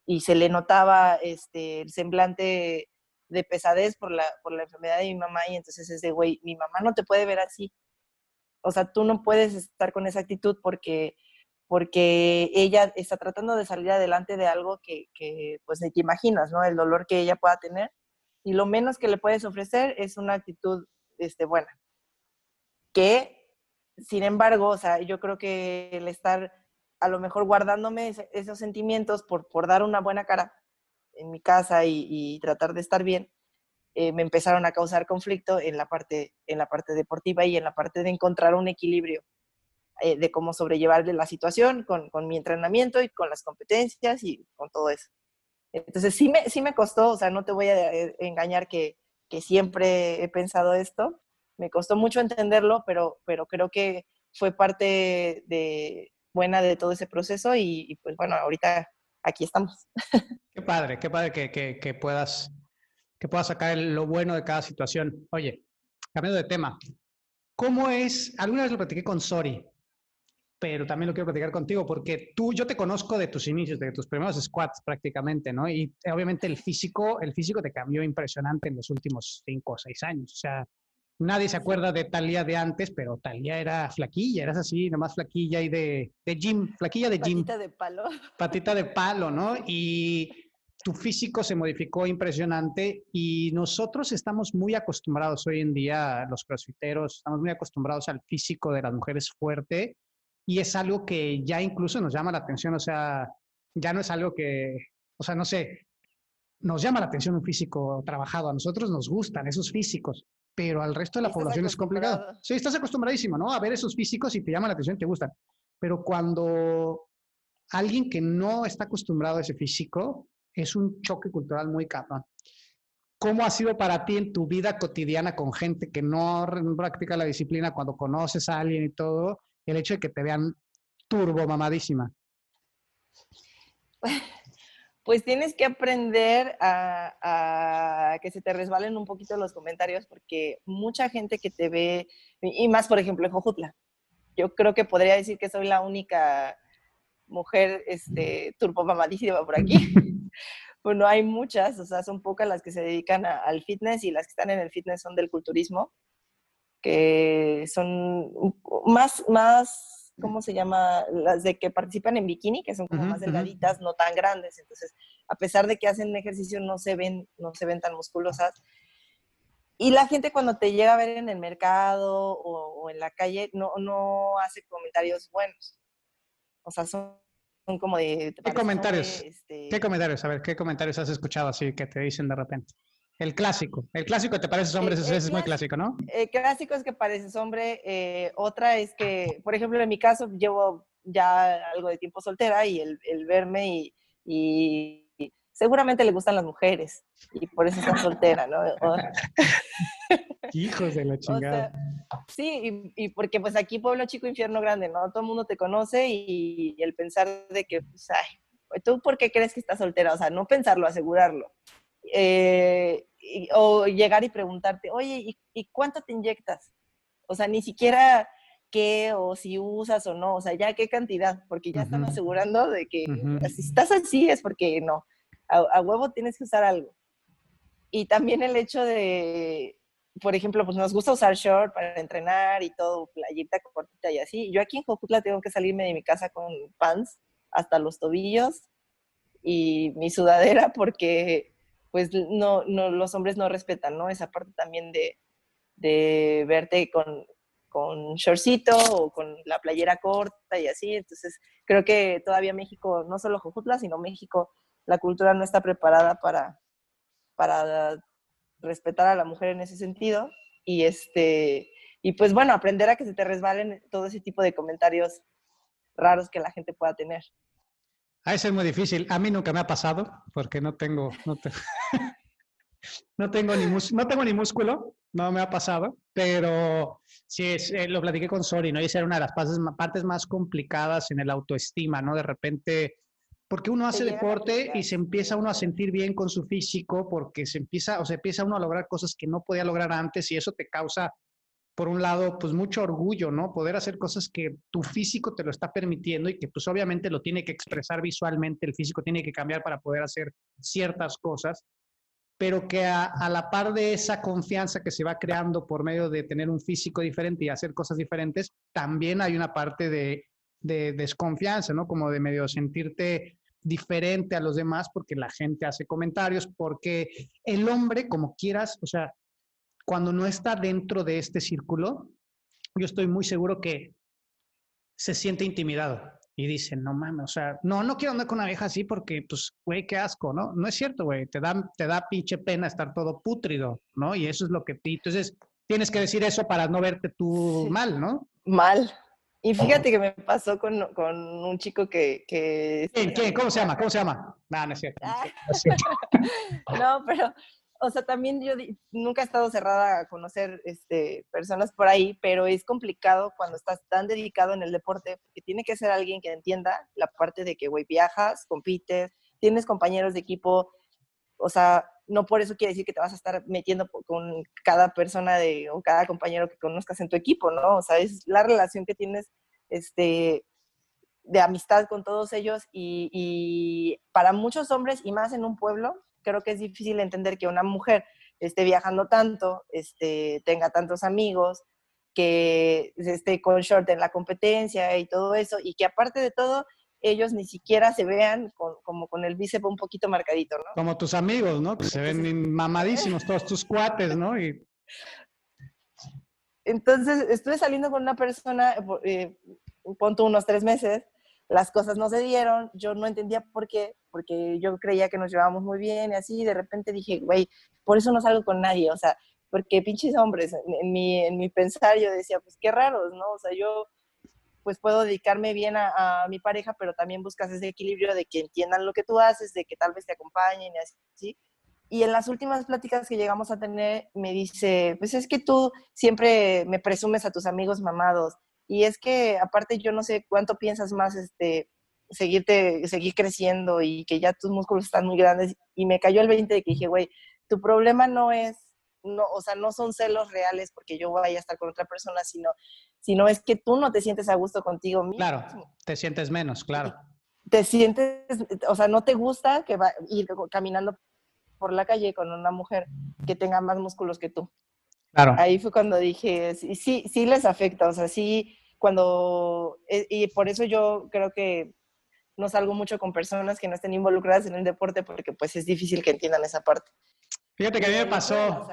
y se le notaba este, el semblante de pesadez por la, por la enfermedad de mi mamá y entonces es de, güey, mi mamá no te puede ver así. O sea, tú no puedes estar con esa actitud porque, porque ella está tratando de salir adelante de algo que, que, pues ni te imaginas, ¿no? El dolor que ella pueda tener. Y lo menos que le puedes ofrecer es una actitud este, buena. Que, sin embargo, o sea, yo creo que el estar a lo mejor guardándome esos sentimientos por, por dar una buena cara, en mi casa y, tratar de estar bien, eh, me empezaron a causar conflicto en la, parte, en la parte deportiva y en la parte de encontrar un equilibrio eh, de cómo sobrellevar la situación con, con, mi entrenamiento y con las competencias y con todo eso. Entonces sí me, sí me costó, o sea, no te voy a eh, engañar que, que siempre he pensado esto, me costó mucho entenderlo, pero, pero creo que fue parte de, buena de todo ese proceso y, y pues bueno, ahorita aquí estamos. Qué padre, qué padre que, que, puedas, que puedas sacar lo bueno de cada situación. Oye, cambiando de tema, ¿cómo es? Alguna vez lo platiqué con Sori, pero también lo quiero platicar contigo porque tú, yo te conozco de tus inicios, de tus primeros squats prácticamente, ¿no? Y obviamente el físico, el físico te cambió impresionante en los últimos cinco o seis años. O sea, Nadie se acuerda de Talía de antes, pero Talía era flaquilla, eras así, nomás flaquilla y de, de gym, flaquilla de gym. Patita de palo. Patita de palo, ¿no? Y tu físico se modificó impresionante y nosotros estamos muy acostumbrados hoy en día, los crossfiteros, estamos muy acostumbrados al físico de las mujeres fuerte y es algo que ya incluso nos llama la atención, o sea, ya no es algo que, o sea, no sé, nos llama la atención un físico trabajado, a nosotros nos gustan esos físicos, pero al resto de la población es complicado. Sí, estás acostumbradísimo, ¿no? A ver esos físicos y te llaman la atención te gustan. Pero cuando alguien que no está acostumbrado a ese físico, es un choque cultural muy cabrón. ¿cómo ha sido para ti en tu vida cotidiana con gente que no practica la disciplina cuando conoces a alguien y todo, el hecho de que te vean turbo mamadísima? Pues tienes que aprender a, que se te resbalen un poquito los comentarios porque mucha gente que te ve, y más por ejemplo en Jojutla, yo creo que podría decir que soy la única mujer este, turbo mamadísima por aquí. pues no hay muchas, o sea, son pocas las que se dedican al fitness y las que están en el fitness son del culturismo, que son más, más, ¿cómo se llama? Las de que participan en bikini, que son como más delgaditas, no tan grandes, entonces, a pesar de que hacen ejercicio, no se ven, no se ven tan musculosas. Y la gente cuando te llega a ver en el mercado o, o en la calle, no, no hace comentarios buenos. O sea, son son como de... ¿Qué comentarios? Este ¿Qué comentarios? A ver, ¿qué comentarios has escuchado así que te dicen de repente? El clásico. El clásico te pareces hombre, eso es muy clásico, ¿no? El clásico es que pareces hombre. Eh, otra es que, por ejemplo, en mi caso, llevo ya algo de tiempo soltera y el, el verme y, seguramente le gustan las mujeres y por eso está soltera, ¿no? Hijos de la chingada. sí, y, porque pues aquí pueblo chico, infierno grande, ¿no? Todo el mundo te conoce y, el pensar de que, pues, ay, ¿tú por qué crees que estás soltera? O sea, no pensarlo, asegurarlo. Eh, o llegar y preguntarte, oye, ¿y, cuánto te inyectas? O sea, ni siquiera qué o si usas o no, o sea, ya qué cantidad, porque ya están asegurando de que si estás así es porque no, a, huevo tienes que usar algo. Y también el hecho de, por ejemplo, pues nos gusta usar short para entrenar y todo, playita cortita y así. Yo aquí en Jojutla tengo que salirme de mi casa con pants hasta los tobillos y mi sudadera porque pues no, no los hombres no respetan, ¿no? Esa parte también de, de verte con, con shortcito o con la playera corta y así. Entonces, creo que todavía México, no solo Jojutla, sino México, la cultura no está preparada para, para respetar a la mujer en ese sentido. Y, este, y pues bueno, aprender a que se te resbalen todo ese tipo de comentarios raros que la gente pueda tener. A eso es muy difícil. A mí nunca me ha pasado porque no tengo, no, no tengo, ni, no tengo ni músculo, no me ha pasado, pero sí, es, eh, lo platiqué con Sori, ¿no? Y esa era una de las partes, partes más complicadas en el autoestima, ¿no? De repente porque uno hace deporte y se empieza uno a sentir bien con su físico, porque se empieza, o se empieza uno a lograr cosas que no podía lograr antes y eso te causa, por un lado, pues mucho orgullo, ¿no? Poder hacer cosas que tu físico te lo está permitiendo y que pues obviamente lo tiene que expresar visualmente, el físico tiene que cambiar para poder hacer ciertas cosas, pero que a, la par de esa confianza que se va creando por medio de tener un físico diferente y hacer cosas diferentes, también hay una parte de, de desconfianza, ¿no? Como de medio sentirte diferente a los demás porque la gente hace comentarios, porque el hombre, como quieras, o sea, cuando no está dentro de este círculo, yo estoy muy seguro que se siente intimidado y dice, no mames, o sea, no, no quiero andar con una vieja así porque, pues, güey, qué asco, ¿no? No es cierto, güey, te da, te da pinche pena estar todo pútrido, ¿no? Y eso es lo que, entonces, tienes que decir eso para no verte tú mal, ¿no? Mal, y fíjate que me pasó con, con un chico que... que ¿Quién, ¿Quién? ¿Cómo se llama? ¿Cómo se llama? No, no es cierto. No, no, pero, o sea, también yo nunca he estado cerrada a conocer este, personas por ahí, pero es complicado cuando estás tan dedicado en el deporte, porque tiene que ser alguien que entienda la parte de que, güey, viajas, compites, tienes compañeros de equipo, o sea, no por eso quiere decir que te vas a estar metiendo con cada persona de, o cada compañero que conozcas en tu equipo, ¿no? O sea, es la relación que tienes este, de amistad con todos ellos y, para muchos hombres y más en un pueblo, creo que es difícil entender que una mujer esté viajando tanto, este, tenga tantos amigos, que esté con short en la competencia y todo eso, y que aparte de todo, ellos ni siquiera se vean como con el bíceps un poquito marcadito, ¿no? Como tus amigos, ¿no? Que se ven mamadísimos todos tus cuates, ¿no? Y... Entonces, estuve saliendo con una persona, eh, unos tres meses, las cosas no se dieron, yo no entendía por qué, porque yo creía que nos llevábamos muy bien y así, de repente dije, güey, por eso no salgo con nadie, o sea, porque pinches hombres, en, mi, en mi pensar yo decía, pues qué raros, ¿no? O sea, yo pues puedo dedicarme bien a, mi pareja, pero también buscas ese equilibrio de que entiendan lo que tú haces, de que tal vez te acompañen y así. y en las últimas pláticas que llegamos a tener, me dice, pues es que tú siempre me presumes a tus amigos mamados. Y es que aparte yo no sé cuánto piensas más este, seguirte, seguir creciendo y que ya tus músculos están muy grandes. Y me cayó el 20 de que dije, güey, tu problema no es, no, o sea, no son celos reales porque yo vaya a estar con otra persona, sino, sino es que tú no te sientes a gusto contigo mismo. Claro, te sientes menos, claro. Te sientes, o sea, no te gusta que va, ir caminando por la calle con una mujer que tenga más músculos que tú. Claro. Ahí fue cuando dije, sí, sí, les afecta, o sea, sí, cuando, eh, y por eso yo creo que no salgo mucho con personas que no estén involucradas en el deporte porque pues es difícil que entiendan esa parte. Fíjate que a mí me pasó,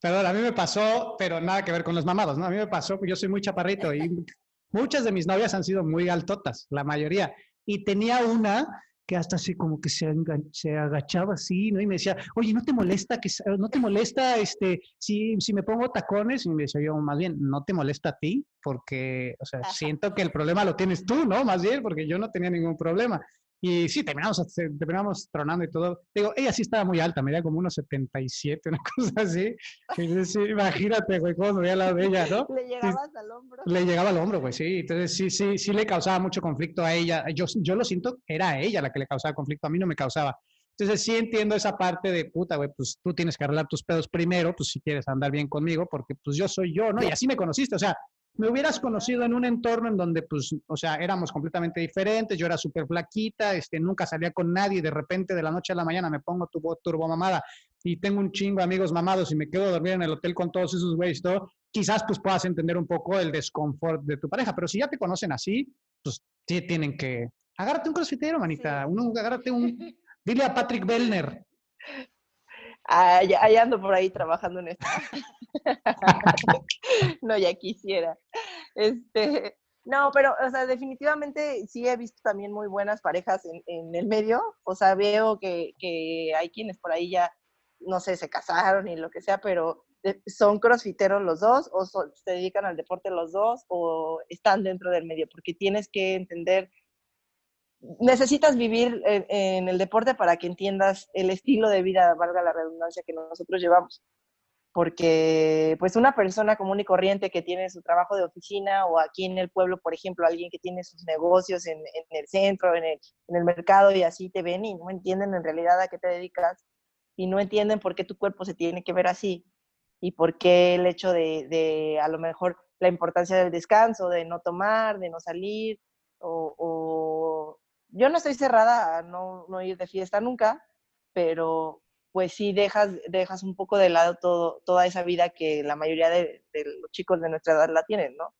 perdón, a mí me pasó, pero nada que ver con los mamados, ¿no? A mí me pasó, yo soy muy chaparrito y muchas de mis novias han sido muy altotas, la mayoría. Y tenía una que hasta así como que se, se agachaba así, ¿no? Y me decía, oye, ¿no te molesta que no te molesta este si, si me pongo tacones? Y me decía yo, más bien, ¿no te molesta a ti? Porque, o sea, siento que el problema lo tienes tú, ¿no? Más bien, porque yo no tenía ningún problema. Y sí, terminamos, terminamos tronando y todo. Digo, ella sí estaba muy alta, medía como unos 77, una cosa así. sí, imagínate, güey, cómo me veía al lado de ella, ¿no? Le llegabas al hombro. Le llegaba al hombro, güey, sí. Entonces sí, sí, sí le causaba mucho conflicto a ella. Yo, yo lo siento, era ella la que le causaba conflicto, a mí no me causaba. Entonces sí entiendo esa parte de puta, güey, pues tú tienes que arreglar tus pedos primero, pues si quieres andar bien conmigo, porque pues yo soy yo, ¿no? Y así me conociste, o sea, me hubieras conocido en un entorno en donde, pues, o sea, éramos completamente diferentes, yo era súper flaquita, este, nunca salía con nadie, de repente de la noche a la mañana me pongo turbo, turbo mamada y tengo un chingo de amigos mamados y me quedo a dormir en el hotel con todos esos güeyes, todo, quizás pues puedas entender un poco el desconfort de tu pareja, pero si ya te conocen así, pues sí tienen que... Agárrate un crossfitero, manita, uno, agárrate un... Dile a Patrick Bellner. Ahí, ando por ahí trabajando en esto. no, ya quisiera. Este, no, pero, o sea, definitivamente sí he visto también muy buenas parejas en, el medio. O sea, veo que, hay quienes por ahí ya, no sé, se casaron y lo que sea, pero eh, son crossfiteros los dos, o se dedican al deporte los dos, o están dentro del medio, porque tienes que entender necesitas vivir en, el deporte para que entiendas el estilo de vida, valga la redundancia, que nosotros llevamos. Porque pues una persona común y corriente que tiene su trabajo de oficina o aquí en el pueblo, por ejemplo, alguien que tiene sus negocios en, el centro, en el, mercado y así te ven y no entienden en realidad a qué te dedicas y no entienden por qué tu cuerpo se tiene que ver así y por qué el hecho de, de a lo mejor la importancia del descanso, de no tomar, de no salir o yo no estoy cerrada a no, ir de fiesta nunca, pero pues sí dejas, dejas un poco de lado todo, toda esa vida que la mayoría de, los chicos de nuestra edad la tienen, ¿no?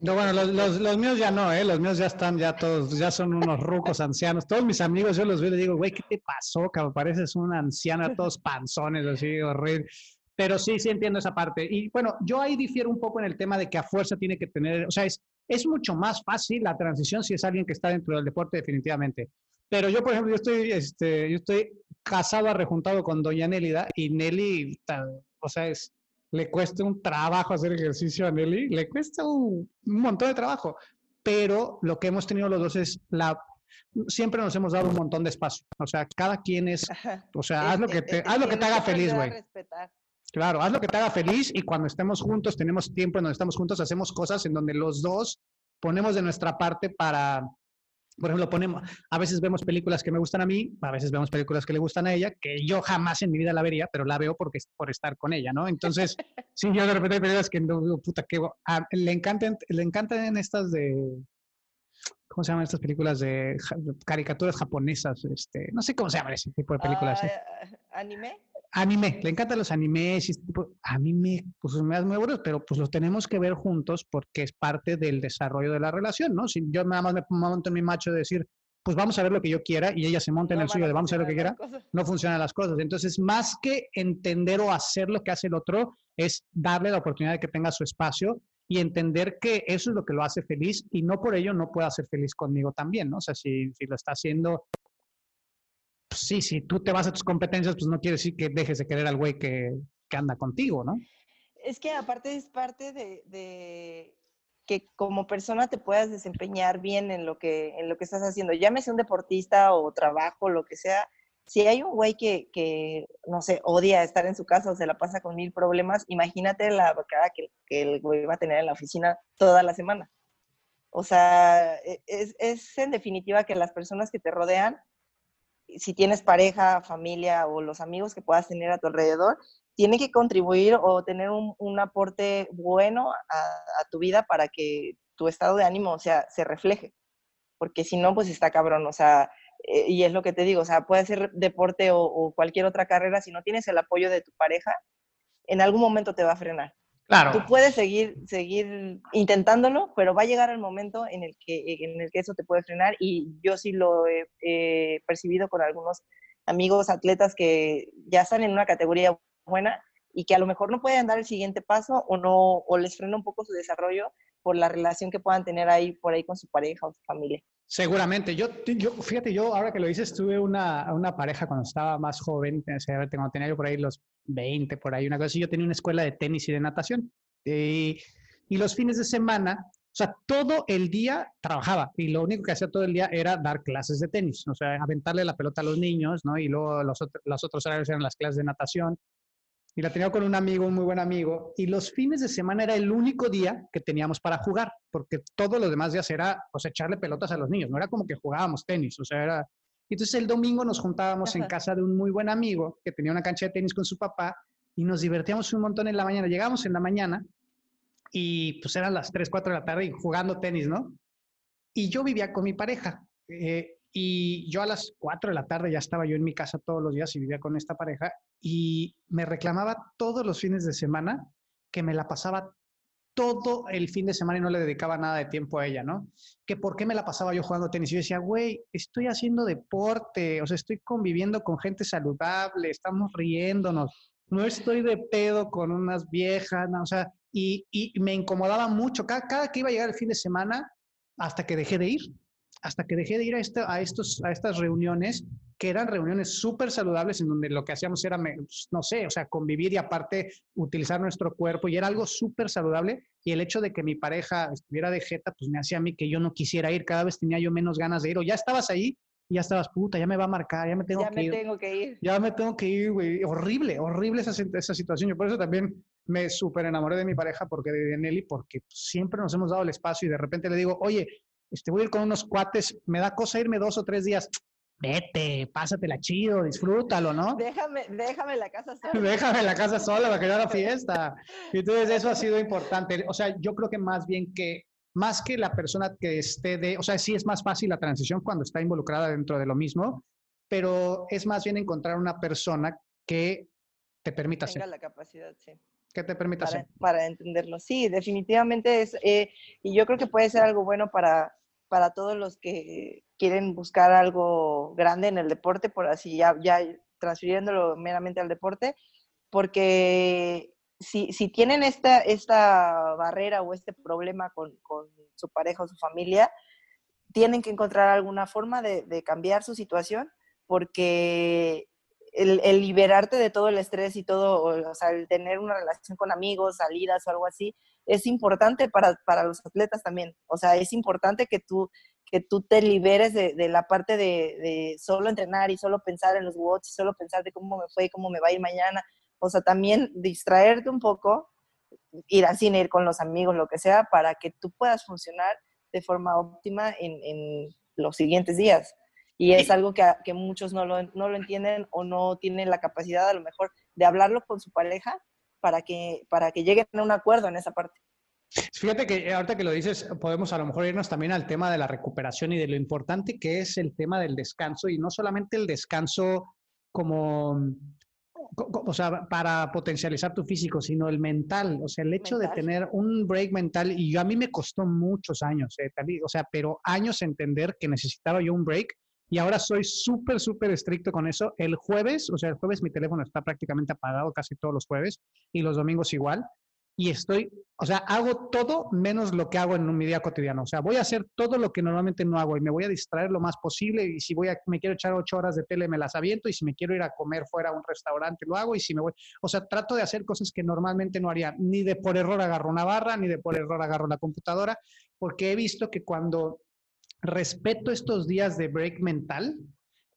No, bueno, los, míos ya no, ¿eh? Los míos ya están, ya todos, ya son unos rucos ancianos. Todos mis amigos, yo los veo y les digo, güey, ¿qué te pasó, cabrón? Pareces una anciana, todos panzones, así, horrible. Pero sí, sí entiendo esa parte. Y bueno, yo ahí difiero un poco en el tema de que a fuerza tiene que tener, o sea, es, es mucho más fácil la transición si es alguien que está dentro del deporte definitivamente. Pero yo, por ejemplo, yo estoy, este, yo estoy casado, rejuntado con doña Nélida y Nelly, o sea, es, le cuesta un trabajo hacer ejercicio a Nelly, le cuesta un, montón de trabajo. Pero lo que hemos tenido los dos es la siempre nos hemos dado un montón de espacio. O sea, cada quien es, o sea, haz lo que te, haz lo que te haga feliz, güey. Claro, haz lo que te haga feliz y cuando estemos juntos, tenemos tiempo en donde estamos juntos, hacemos cosas en donde los dos ponemos de nuestra parte para, por ejemplo, ponemos, a veces vemos películas que me gustan a mí, a veces vemos películas que le gustan a ella, que yo jamás en mi vida la vería, pero la veo porque por estar con ella, ¿no? Entonces, sí, yo de repente hay películas que no digo, puta, que ah, le encantan, le encantan estas de, ¿cómo se llaman estas películas de, caricaturas japonesas? Este, no sé cómo se llama ese tipo de películas. ¿eh? ¿Anime? Anime, le encantan los animes y este tipo. A mí me, pues me das muy buenos, pero pues los tenemos que ver juntos porque es parte del desarrollo de la relación, ¿no? Si yo nada más me monto en mi macho de decir, pues vamos a ver lo que yo quiera y ella se monta en el suyo de vamos a ver lo que quiera, no funcionan las cosas. Entonces, más que entender o hacer lo que hace el otro, es darle la oportunidad de que tenga su espacio y entender que eso es lo que lo hace feliz y no por ello no pueda ser feliz conmigo también, ¿no? O sea, si, si lo está haciendo pues sí, si tú te vas a tus competencias, pues no quiere decir que dejes de querer al güey que, anda contigo, ¿no? Es que aparte es parte de, que como persona te puedas desempeñar bien en lo que, en lo que estás haciendo. Llámese un deportista o trabajo, lo que sea, si hay un güey que, que, no sé, odia estar en su casa o se la pasa con mil problemas, imagínate la cara que, que el güey va a tener en la oficina toda la semana. O sea, e, es en definitiva que las personas que te rodean, si tienes pareja, familia o los amigos que puedas tener a tu alrededor, tienen que contribuir o tener un, un aporte bueno a, tu vida para que tu estado de ánimo, sea, se refleje. Porque si no, pues está cabrón. O sea, eh, y es lo que te digo, o sea, puede ser deporte o, cualquier otra carrera, si no tienes el apoyo de tu pareja, en algún momento te va a frenar. Claro. Tú puedes seguir, seguir intentándolo, pero va a llegar el momento en el que, en el que eso te puede frenar y yo sí lo he, percibido con algunos amigos atletas que ya están en una categoría buena y que a lo mejor no pueden dar el siguiente paso o no o les frena un poco su desarrollo por la relación que puedan tener ahí por ahí con su pareja o su familia. Seguramente. Yo, yo, fíjate, yo ahora que lo dices, tuve una, una pareja cuando estaba más joven, cuando tenía yo por ahí los 20, por ahí, una cosa yo tenía una escuela de tenis y de natación. Y, y los fines de semana, o sea, todo el día trabajaba y lo único que hacía todo el día era dar clases de tenis, o sea, aventarle la pelota a los niños, ¿no? Y luego los, los otros horarios eran las clases de natación y la tenía con un amigo, un muy buen amigo, y los fines de semana era el único día que teníamos para jugar, porque todos los demás días era, pues, echarle pelotas a los niños, no era como que jugábamos tenis, o sea, era... Entonces el domingo nos juntábamos Ajá. en casa de un muy buen amigo que tenía una cancha de tenis con su papá y nos divertíamos un montón en la mañana. Llegamos en la mañana y pues eran las 3, 4 de la tarde y jugando tenis, ¿no? Y yo vivía con mi pareja. Eh, y yo a las 4 de la tarde ya estaba yo en mi casa todos los días y vivía con esta pareja y me reclamaba todos los fines de semana que me la pasaba todo el fin de semana y no le dedicaba nada de tiempo a ella, ¿no? Que por qué me la pasaba yo jugando tenis. Y yo decía, güey, estoy haciendo deporte, o sea, estoy conviviendo con gente saludable, estamos riéndonos, no estoy de pedo con unas viejas, ¿no? o sea, y, y, me incomodaba mucho cada, cada que iba a llegar el fin de semana hasta que dejé de ir hasta que dejé de ir a, a, estos, a estas reuniones, que eran reuniones súper saludables, en donde lo que hacíamos era, pues, no sé, o sea, convivir y aparte utilizar nuestro cuerpo, y era algo súper saludable. Y el hecho de que mi pareja estuviera de jeta, pues me hacía a mí que yo no quisiera ir, cada vez tenía yo menos ganas de ir, o ya estabas ahí y ya estabas, puta, ya me va a marcar, ya me tengo ya que me ir. tengo que ir. Ya me tengo que ir, güey. Horrible, horrible esa, esa situación. Yo por eso también me súper enamoré de mi pareja, porque de Nelly, porque siempre nos hemos dado el espacio y de repente le digo, oye, este, voy a ir con unos cuates, me da cosa irme dos o tres días. Vete, pásatela chido, disfrútalo, ¿no? Déjame, déjame la casa sola. déjame la casa sola para que no la fiesta. Entonces eso ha sido importante. O sea, yo creo que más bien que, más que la persona que esté de, o sea, sí es más fácil la transición cuando está involucrada dentro de lo mismo, pero es más bien encontrar una persona que te permita Tenga ser. la capacidad, sí. Que te permita para, ser. para entenderlo. Sí, definitivamente es, eh, y yo creo que puede ser algo bueno para, para todos los que quieren buscar algo grande en el deporte, por así ya, ya transfiriéndolo meramente al deporte, porque si, si tienen esta, esta barrera o este problema con, con, su pareja o su familia, tienen que encontrar alguna forma de, de cambiar su situación, porque el, el, liberarte de todo el estrés y todo, o sea, el tener una relación con amigos, salidas o algo así, es importante para, para los atletas también. O sea, es importante que tú, que tú te liberes de, de la parte de, de, solo entrenar y solo pensar en los watts y solo pensar de cómo me fue y cómo me va a ir mañana. O sea, también distraerte un poco, ir al cine, ir con los amigos, lo que sea, para que tú puedas funcionar de forma óptima en, en los siguientes días. Y es algo que, que muchos no lo, no lo entienden o no tienen la capacidad a lo mejor de hablarlo con su pareja para que, para que lleguen a un acuerdo en esa parte. Fíjate que ahorita que lo dices, podemos a lo mejor irnos también al tema de la recuperación y de lo importante que es el tema del descanso y no solamente el descanso como, o sea, para potencializar tu físico, sino el mental, o sea, el hecho mental. de tener un break mental y yo, a mí me costó muchos años, eh, o sea, pero años entender que necesitaba yo un break y ahora soy súper, súper estricto con eso. El jueves, o sea, el jueves mi teléfono está prácticamente apagado casi todos los jueves y los domingos igual. Y estoy, o sea, hago todo menos lo que hago en mi día cotidiano. O sea, voy a hacer todo lo que normalmente no hago y me voy a distraer lo más posible. Y si voy a, me quiero echar ocho horas de tele, me las aviento. Y si me quiero ir a comer fuera a un restaurante, lo hago. Y si me voy, o sea, trato de hacer cosas que normalmente no haría. Ni de por error agarro una barra, ni de por error agarro la computadora, porque he visto que cuando respeto estos días de break mental,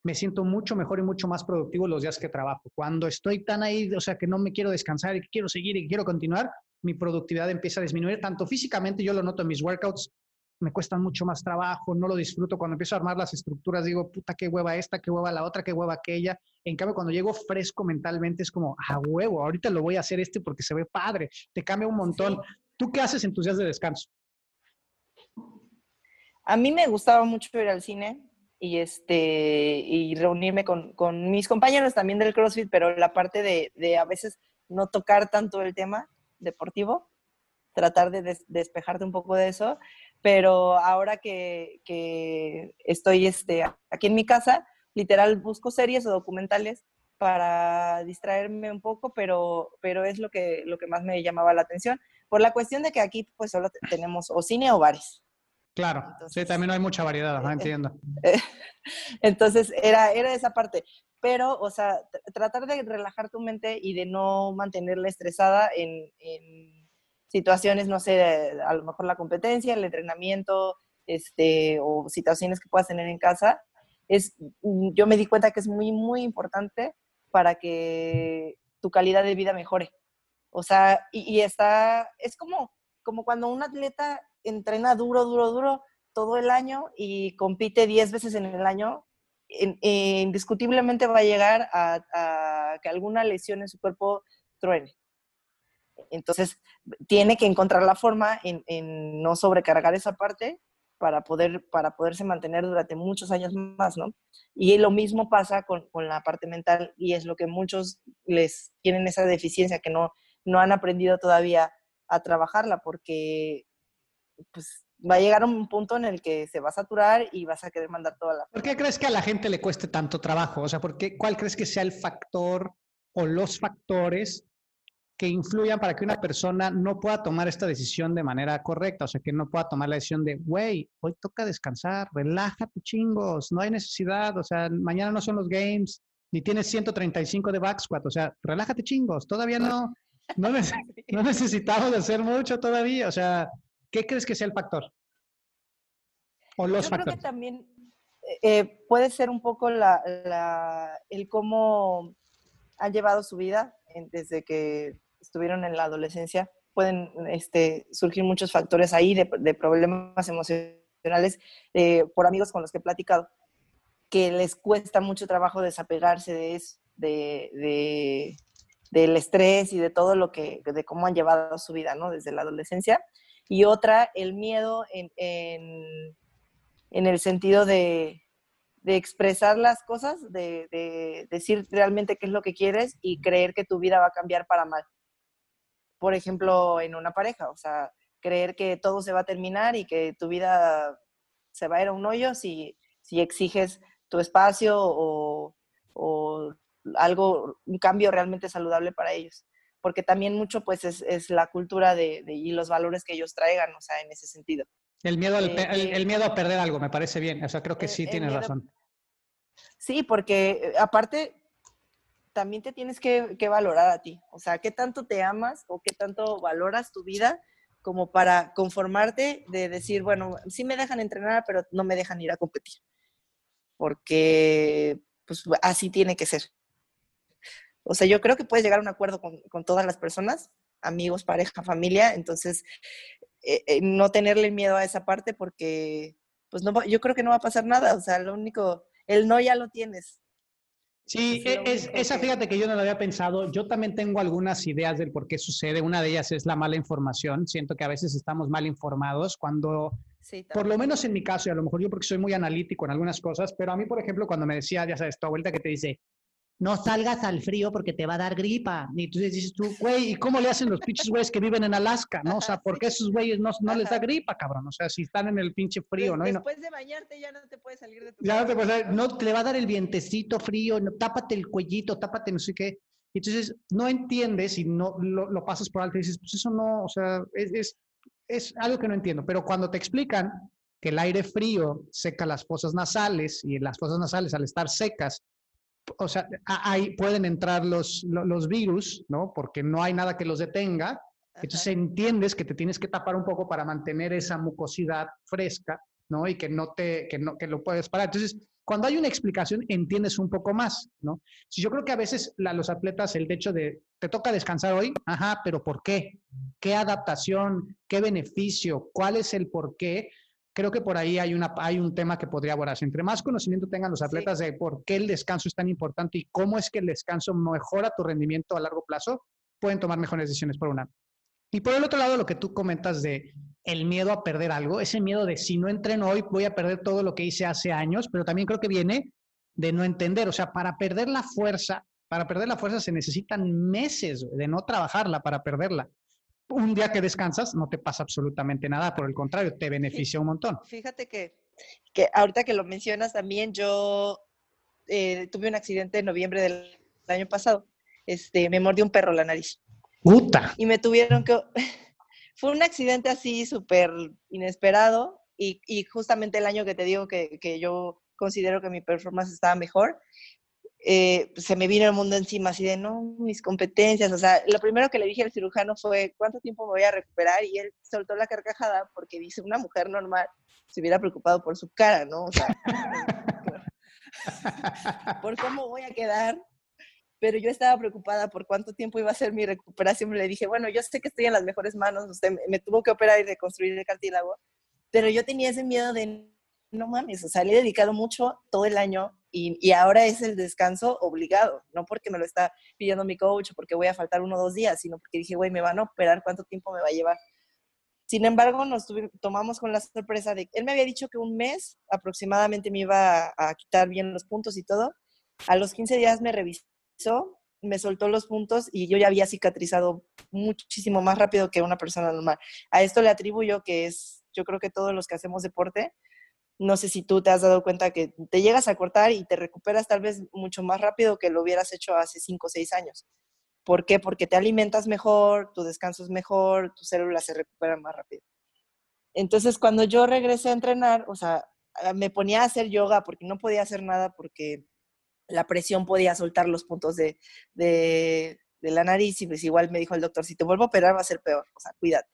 me siento mucho mejor y mucho más productivo los días que trabajo. Cuando estoy tan ahí, o sea, que no me quiero descansar y que quiero seguir y que quiero continuar, mi productividad empieza a disminuir, tanto físicamente, yo lo noto en mis workouts, me cuestan mucho más trabajo, no lo disfruto. Cuando empiezo a armar las estructuras, digo, puta, qué hueva esta, qué hueva la otra, qué hueva aquella. En cambio, cuando llego fresco mentalmente, es como, a huevo, ahorita lo voy a hacer este porque se ve padre, te cambia un montón. ¿Tú qué haces en tus días de descanso? A mí me gustaba mucho ir al cine y, este, y reunirme con, con mis compañeros también del CrossFit, pero la parte de, de a veces no tocar tanto el tema deportivo, tratar de despejarte un poco de eso pero ahora que, estoy este, aquí en mi casa, literal busco series o documentales para distraerme un poco, pero, pero es lo que, lo que más me llamaba la atención, por la cuestión de que aquí pues solo tenemos o cine o bares. Claro, sí, también no hay mucha variedad, no entiendo. Entonces, era, era esa parte. Pero, o sea, tratar de relajar tu mente y de no mantenerla estresada en situaciones, no sé, a lo mejor la competencia, el entrenamiento, este, o situaciones que puedas tener en casa, es, mm, yo me di cuenta que es muy, muy importante para que tu calidad de vida mejore. O sea, y, está, es como, como cuando un atleta entrena duro, duro, duro todo el año y compite 10 veces en el año, indiscutiblemente va a llegar a, que alguna lesión en su cuerpo truene. Entonces, tiene que encontrar la forma en, no sobrecargar esa parte para, poder, para poderse mantener durante muchos años más, ¿no? Y lo mismo pasa con, la parte mental y es lo que muchos les tienen esa deficiencia que no, no han aprendido todavía a trabajarla porque pues va a llegar un punto en el que se va a saturar y vas a querer mandar toda la... ¿Por qué crees que a la gente le cueste tanto trabajo? O sea, ¿por ¿cuál crees que sea el factor o los factores que influyan para que una persona no pueda tomar esta decisión de manera correcta, o sea, que no pueda tomar la decisión de, güey, hoy toca descansar, relájate chingos, no hay necesidad, o sea, mañana no son los games, ni tienes 135 de back squat, o sea, relájate chingos, todavía no, no, necesitamos hacer mucho todavía, o sea, ¿qué crees que sea el factor? O los Yo factores. Creo que también eh, eh, puede ser un poco la, el cómo han llevado su vida desde que estuvieron en la adolescencia, pueden este, surgir muchos factores ahí de, problemas emocionales eh, por amigos con los que he platicado, que les cuesta mucho trabajo desapegarse de eso, de, del estrés y de todo lo que, de cómo han llevado su vida, ¿no? Desde la adolescencia. Y otra, el miedo en, en el sentido de, de expresar las cosas, de, decir realmente qué es lo que quieres y creer que tu vida va a cambiar para mal. Por ejemplo, en una pareja, o sea, creer que todo se va a terminar y que tu vida se va a ir a un hoyo si, si exiges tu espacio o, algo, un cambio realmente saludable para ellos. Porque también mucho pues es, la cultura de, y los valores que ellos traigan, o sea, en ese sentido. El miedo, al, eh, el, miedo a perder algo, me parece bien. O sea, creo que sí tienes razón. Sí, porque eh, aparte también te tienes que, valorar a ti. O sea, ¿qué tanto te amas o qué tanto valoras tu vida como para conformarte de decir, bueno, sí me dejan entrenar, pero no me dejan ir a competir? Porque pues así tiene que ser. O sea, yo creo que puedes llegar a un acuerdo con, con todas las personas, amigos, pareja, familia, entonces eh, eh, no tenerle miedo a esa parte porque, pues no, yo creo que no va a pasar nada, o sea, lo único, el no ya lo tienes. Sí, e, es, esa fíjate que yo no lo había pensado. Yo también tengo algunas ideas del por qué sucede. Una de ellas es la mala información. Siento que a veces estamos mal informados cuando, por lo menos en mi caso, y a lo mejor yo porque soy muy analítico en algunas cosas, pero a mí, por ejemplo, cuando me decía, ya sabes, tu vuelta que te dice, no salgas al frío porque te va a dar gripa. Y tú dices tú, güey, ¿y cómo le hacen los pinches güeyes que viven en Alaska? ¿No? O sea, ¿por qué esos güeyes no, no les da gripa, cabrón? O sea, si están en el pinche frío, ¿no? Después de bañarte ya no te puedes salir de tu Ya no te puedes salir, no, te va a dar el vientecito frío, no, tápate el cuellito, tápate no sé qué. Entonces, no entiendes y no lo, pasas por alto y dices, pues eso no, o sea, es, es, es algo que no entiendo. Pero cuando te explican que el aire frío seca las fosas nasales y las fosas nasales al estar secas o sea, ahí pueden entrar los, los, virus, ¿no? Porque no hay nada que los detenga. Entonces entiendes que te tienes que tapar un poco para mantener esa mucosidad fresca ¿no? Y que no te, que no, que lo puedes parar. Entonces, cuando hay una explicación, entiendes un poco más, ¿no? Si yo creo que a veces los atletas, el hecho de, te toca descansar hoy, ajá, pero ¿por qué? ¿Qué adaptación? ¿Qué beneficio? ¿Cuál es el por qué? Creo que por ahí hay, una, hay un tema que podría abordarse. Entre más conocimiento tengan los atletas de por qué el descanso es tan importante y cómo es que el descanso mejora tu rendimiento a largo plazo, pueden tomar mejores decisiones por una. Y por el otro lado, lo que tú comentas de el miedo a perder algo, ese miedo de si no entreno hoy voy a perder todo lo que hice hace años, pero también creo que viene de no entender, o sea, para perder la fuerza, para perder la fuerza se necesitan meses de no trabajarla para perderla. Un día que descansas no te pasa absolutamente nada, por el contrario, te beneficia un montón. Fíjate que, que ahorita que lo mencionas también, yo eh, tuve un accidente en noviembre del año pasado, este, me mordió un perro la nariz. Puta. Y me tuvieron que... Fue un accidente así súper inesperado y, y, justamente el año que te digo que, que, yo considero que mi performance estaba mejor, eh, se me vino el mundo encima así de, no, mis competencias, o sea, lo primero que le dije al cirujano fue, ¿cuánto tiempo me voy a recuperar? Y él soltó la carcajada porque dice, una mujer normal se hubiera preocupado por su cara, ¿no? O sea, por cómo voy a quedar pero yo estaba preocupada por cuánto tiempo iba a ser mi recuperación. Le dije, bueno, yo sé que estoy en las mejores manos, usted me tuvo que operar y reconstruir el cartílago, pero yo tenía ese miedo de, no mames, o sea, le he dedicado mucho todo el año y, ahora es el descanso obligado, no porque me lo está pidiendo mi coach o porque voy a faltar uno o dos días, sino porque dije, güey, me van a operar, ¿cuánto tiempo me va a llevar? Sin embargo, nos tomamos con la sorpresa de, él me había dicho que un mes aproximadamente me iba a, quitar bien los puntos y todo. A los 15 días me revisé me soltó los puntos y yo ya había cicatrizado muchísimo más rápido que una persona normal. A esto le atribuyo que es, yo creo que todos los que hacemos deporte, no sé si tú te has dado cuenta que te llegas a cortar y te recuperas tal vez mucho más rápido que lo hubieras hecho hace 5 o 6 años. ¿Por qué? Porque te alimentas mejor, tu descanso es mejor, tus células se recuperan más rápido. Entonces, cuando yo regresé a entrenar, o sea, me ponía a hacer yoga porque no podía hacer nada porque la presión podía soltar los puntos de, de, la nariz y pues igual me dijo el doctor, si te vuelvo a operar va a ser peor, o sea, cuídate.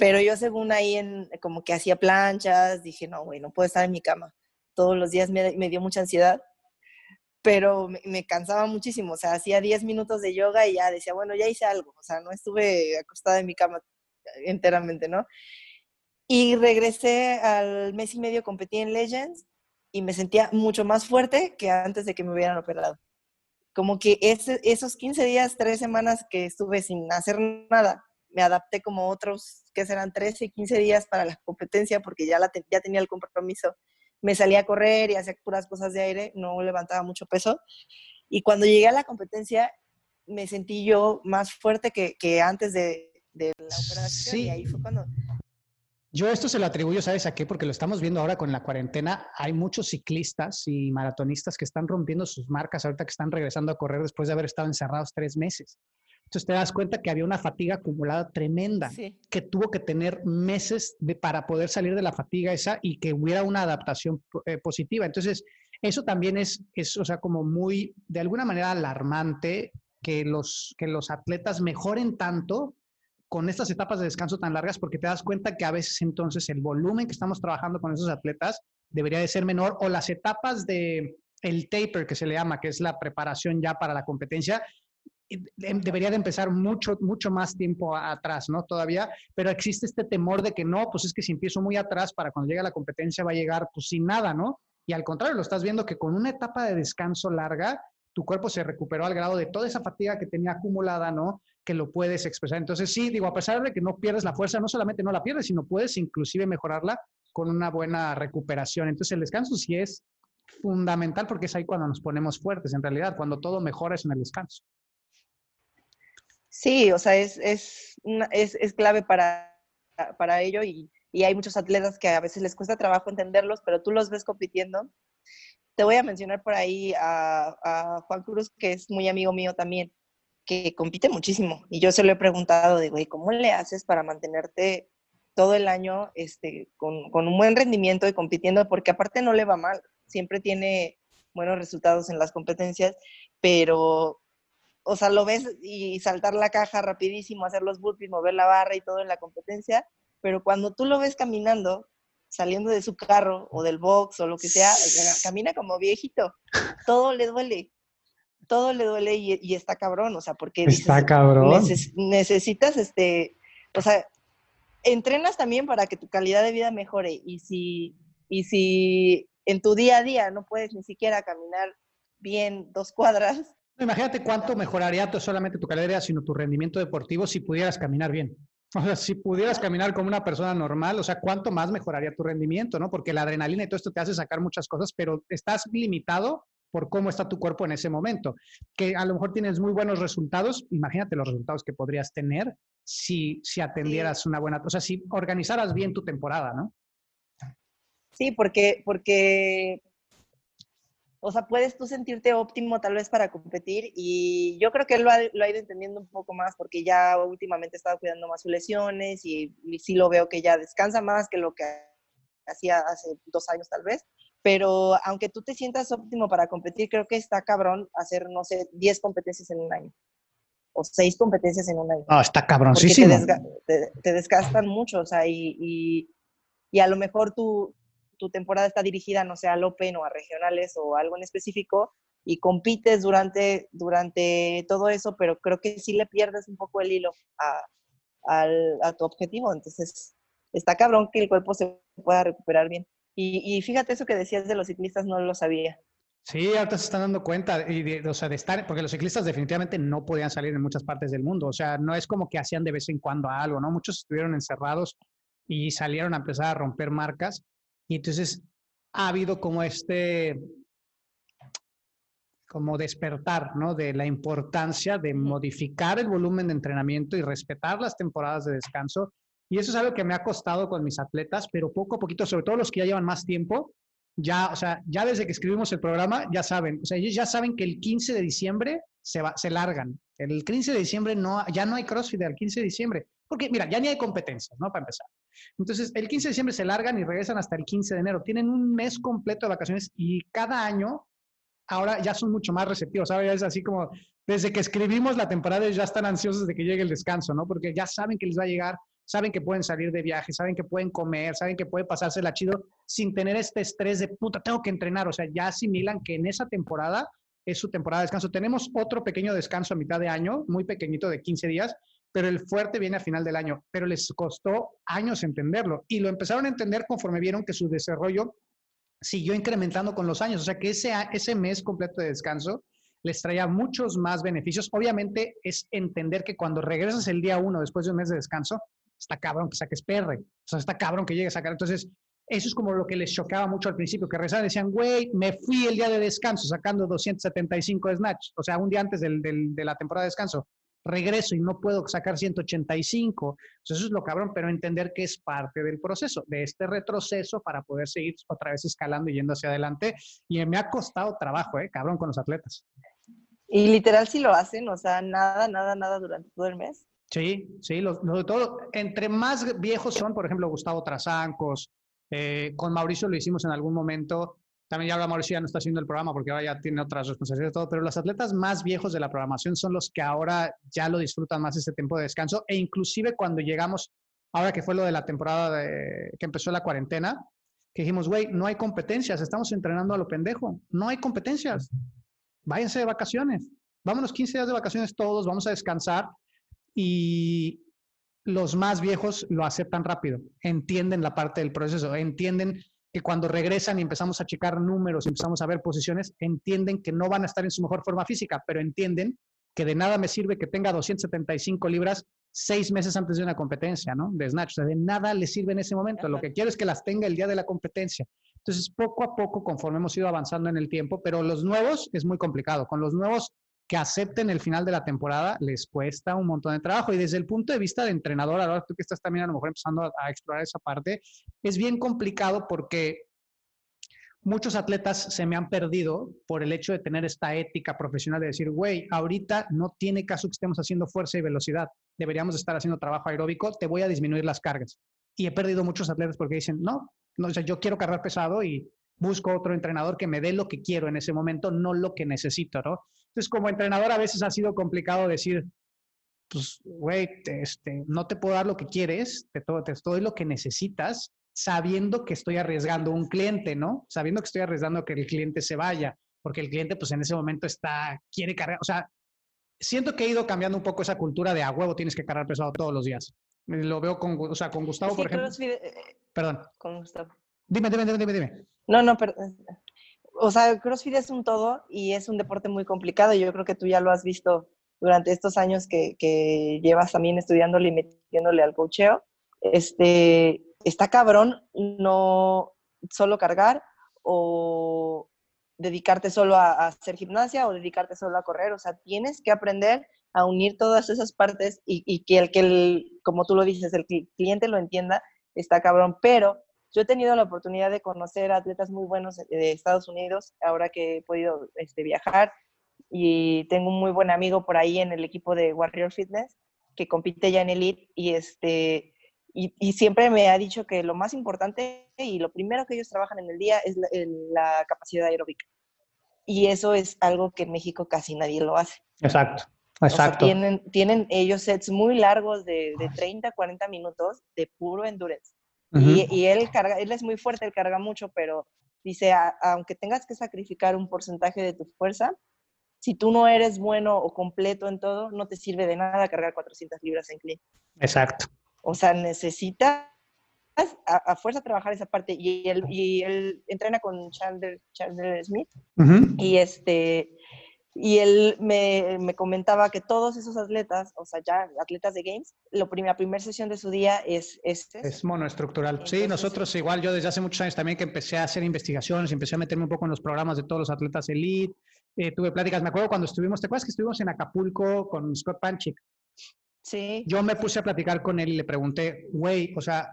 Pero yo según ahí en, como que hacía planchas, dije, no, güey, no puedo estar en mi cama. Todos los días me, me dio mucha ansiedad, pero me, cansaba muchísimo, o sea, hacía 10 minutos de yoga y ya decía, bueno, ya hice algo, o sea, no estuve acostada en mi cama enteramente, ¿no? Y regresé al mes y medio, competí en Legends y me sentía mucho más fuerte que antes de que me hubieran operado. Como que ese, esos 15 días, 3 semanas que estuve sin hacer nada, me adapté como otros que serán 13, 15 días para la competencia porque ya, la ya tenía el compromiso. Me salía a correr y hacía puras cosas de aire, no levantaba mucho peso. Y cuando llegué a la competencia, me sentí yo más fuerte que, que antes de, de la operación. Sí. Y ahí fue cuando yo esto se lo atribuyo, ¿sabes a qué? Porque lo estamos viendo ahora con la cuarentena. Hay muchos ciclistas y maratonistas que están rompiendo sus marcas ahorita que están regresando a correr después de haber estado encerrados tres meses. Entonces te das cuenta que había una fatiga acumulada tremenda, sí. que tuvo que tener meses de, para poder salir de la fatiga esa y que hubiera una adaptación eh, positiva. Entonces, eso también es, es, o sea, como muy, de alguna manera alarmante que los, que los atletas mejoren tanto con estas etapas de descanso tan largas porque te das cuenta que a veces entonces el volumen que estamos trabajando con esos atletas debería de ser menor o las etapas de el taper que se le llama, que es la preparación ya para la competencia, debería de empezar mucho, mucho más tiempo atrás, ¿no? Todavía, pero existe este temor de que no, pues es que si empiezo muy atrás para cuando llegue la competencia va a llegar pues sin nada, ¿no? Y al contrario, lo estás viendo que con una etapa de descanso larga, tu cuerpo se recuperó al grado de toda esa fatiga que tenía acumulada, ¿no? Que lo puedes expresar. Entonces, sí, digo, a pesar de que no pierdes la fuerza, no solamente no la pierdes, sino puedes inclusive mejorarla con una buena recuperación. Entonces, el descanso sí es fundamental porque es ahí cuando nos ponemos fuertes, en realidad, cuando todo mejora es en el descanso. Sí, o sea, es, es, es, es clave para, para ello y, y hay muchos atletas que a veces les cuesta trabajo entenderlos, pero tú los ves compitiendo te voy a mencionar por ahí a, a, Juan Cruz, que es muy amigo mío también, que compite muchísimo. Y yo se lo he preguntado de, güey, ¿cómo le haces para mantenerte todo el año este, con, con, un buen rendimiento y compitiendo? Porque aparte no le va mal, siempre tiene buenos resultados en las competencias, pero, o sea, lo ves y saltar la caja rapidísimo, hacer los burpees, mover la barra y todo en la competencia, pero cuando tú lo ves caminando, saliendo de su carro o del box o lo que sea, camina como viejito. Todo le duele. Todo le duele y, está cabrón, o sea, porque está cabrón. necesitas este, o sea, entrenas también para que tu calidad de vida mejore y si y si en tu día a día no puedes ni siquiera caminar bien dos cuadras. Imagínate cuánto mejoraría no solamente tu calidad de vida, sino tu rendimiento deportivo si pudieras caminar bien. O sea, si pudieras caminar como una persona normal, o sea, cuánto más mejoraría tu rendimiento, ¿no? Porque la adrenalina y todo esto te hace sacar muchas cosas, pero estás limitado por cómo está tu cuerpo en ese momento. Que a lo mejor tienes muy buenos resultados, imagínate los resultados que podrías tener si, si atendieras una buena, o sea, si organizaras bien tu temporada, ¿no? Sí, porque, porque, o sea, puedes tú sentirte óptimo tal vez para competir y yo creo que él lo ha, ido entendiendo un poco más porque ya últimamente ha estado cuidando más sus lesiones y, sí lo veo que ya descansa más que lo que hacía hace dos años tal vez. Pero aunque tú te sientas óptimo para competir, creo que está cabrón hacer, no sé, 10 competencias en un año o 6 competencias en un año. Ah, está cabroncísimo. Te, te, desgastan mucho, o sea, y, y, y, a lo mejor tú, tu temporada está dirigida, no sé, al Open o a regionales o algo en específico y compites durante, durante todo eso, pero creo que sí le pierdes un poco el hilo a, a tu objetivo. Entonces, está cabrón que el cuerpo se pueda recuperar bien. Y, y, fíjate eso que decías de los ciclistas, no lo sabía. Sí, ahorita se están dando cuenta, y de, o sea, de estar, porque los ciclistas definitivamente no podían salir en muchas partes del mundo, o sea, no es como que hacían de vez en cuando algo, ¿no? Muchos estuvieron encerrados y salieron a empezar a romper marcas y entonces ha habido como este, como despertar, ¿no? De la importancia de modificar el volumen de entrenamiento y respetar las temporadas de descanso. Y eso es algo que me ha costado con mis atletas, pero poco a poquito, sobre todo los que ya llevan más tiempo, ya, o sea, ya desde que escribimos el programa, ya saben, o sea, ellos ya saben que el 15 de diciembre se, va, se largan. El 15 de diciembre no, ya no hay CrossFit el 15 de diciembre, porque mira, ya ni hay competencias, ¿no? Para empezar. Entonces, el 15 de diciembre se largan y regresan hasta el 15 de enero. Tienen un mes completo de vacaciones y cada año ahora ya son mucho más receptivos, ¿sabes? Es así como desde que escribimos la temporada ya están ansiosos de que llegue el descanso, ¿no? Porque ya saben que les va a llegar, saben que pueden salir de viaje, saben que pueden comer, saben que puede pasársela chido sin tener este estrés de puta, tengo que entrenar. O sea, ya asimilan que en esa temporada es su temporada de descanso. Tenemos otro pequeño descanso a mitad de año, muy pequeñito de 15 días, pero el fuerte viene a final del año, pero les costó años entenderlo y lo empezaron a entender conforme vieron que su desarrollo siguió incrementando con los años, o sea que ese, mes completo de descanso les traía muchos más beneficios. Obviamente es entender que cuando regresas el día uno después de un mes de descanso, está cabrón que saques PR, o sea, está cabrón que llegues a sacar. Entonces, eso es como lo que les chocaba mucho al principio, que regresaban y decían, güey, me fui el día de descanso sacando 275 de snatch, o sea, un día antes del, de la temporada de descanso regreso y no puedo sacar 185. eso es lo cabrón, pero entender que es parte del proceso, de este retroceso para poder seguir otra vez escalando y yendo hacia adelante. Y me ha costado trabajo, ¿eh? Cabrón, con los atletas. Y literal si lo hacen, o sea, nada, nada, nada durante todo el mes. Sí, sí, lo, todo, entre más viejos son, por ejemplo, Gustavo Trazancos, eh, con Mauricio lo hicimos en algún momento, también ya ahora Mauricio ya no está haciendo el programa porque ahora ya tiene otras responsabilidades y todo, pero los atletas más viejos de la programación son los que ahora ya lo disfrutan más ese tiempo de descanso. E inclusive cuando llegamos, ahora que fue lo de la temporada de, que empezó la cuarentena, que dijimos, güey, no hay competencias, estamos entrenando a lo pendejo, no hay competencias, váyanse de vacaciones, vámonos 15 días de vacaciones todos, vamos a descansar. Y los más viejos lo aceptan rápido, entienden la parte del proceso, entienden que cuando regresan y empezamos a checar números y empezamos a ver posiciones, entienden que no van a estar en su mejor forma física, pero entienden que de nada me sirve que tenga 275 libras seis meses antes de una competencia, ¿no? De snatch. O sea, de nada le sirve en ese momento. Lo que quiero es que las tenga el día de la competencia. Entonces, poco a poco, conforme hemos ido avanzando en el tiempo, pero los nuevos es muy complicado. Con los nuevos que acepten el final de la temporada les cuesta un montón de trabajo. Y desde el punto de vista de entrenador, ahora tú que estás también a lo mejor empezando a, explorar esa parte, es bien complicado porque muchos atletas se me han perdido por el hecho de tener esta ética profesional de decir, güey, ahorita no tiene caso que estemos haciendo fuerza y velocidad, deberíamos estar haciendo trabajo aeróbico, te voy a disminuir las cargas. Y he perdido muchos atletas porque dicen, no, no o sea, yo quiero cargar pesado y busco otro entrenador que me dé lo que quiero en ese momento, no lo que necesito, ¿no? Entonces, como entrenador a veces ha sido complicado decir, pues, güey, este, no te puedo dar lo que quieres, te, te doy lo que necesitas, sabiendo que estoy arriesgando un cliente, ¿no? Sabiendo que estoy arriesgando que el cliente se vaya, porque el cliente pues en ese momento está, quiere cargar, o sea, siento que he ido cambiando un poco esa cultura de a huevo tienes que cargar pesado todos los días. Lo veo con, o sea, con Gustavo, por ejemplo. Eh, Perdón. Con Gustavo. Dime, dime, dime, dime. No, no, perdón. O sea, CrossFit es un todo y es un deporte muy complicado. Yo creo que tú ya lo has visto durante estos años que, que llevas también estudiándole y metiéndole al cocheo. Este, está cabrón no solo cargar o dedicarte solo a, hacer gimnasia o dedicarte solo a correr. O sea, tienes que aprender a unir todas esas partes y, que el que, el, como tú lo dices, el cliente lo entienda, está cabrón. Pero yo he tenido la oportunidad de conocer atletas muy buenos de Estados Unidos, ahora que he podido este, viajar, y tengo un muy buen amigo por ahí en el equipo de Warrior Fitness, que compite ya en Elite, y, este, y, siempre me ha dicho que lo más importante y lo primero que ellos trabajan en el día es la, capacidad aeróbica. Y eso es algo que en México casi nadie lo hace. Exacto. Exacto. tienen, tienen ellos sets muy largos de, de 30, 40 minutos de puro endurance. Y, y, él carga, él es muy fuerte, él carga mucho, pero dice, aunque tengas que sacrificar un porcentaje de tu fuerza, si tú no eres bueno o completo en todo, no te sirve de nada cargar 400 libras en clean. Exacto. O sea, necesitas a, fuerza trabajar esa parte. Y él, y él entrena con Chandler, Chandler Smith. Y este y él me, me, comentaba que todos esos atletas, o sea, ya atletas de Games, lo la primera sesión de su día es este. Es monoestructural. sí, nosotros igual, yo desde hace muchos años también que empecé a hacer investigaciones, empecé a meterme un poco en los programas de todos los atletas elite, eh, tuve pláticas, me acuerdo cuando estuvimos, ¿te acuerdas que estuvimos en Acapulco con Scott Panchik? Sí. Yo me puse a platicar con él y le pregunté, güey, o sea,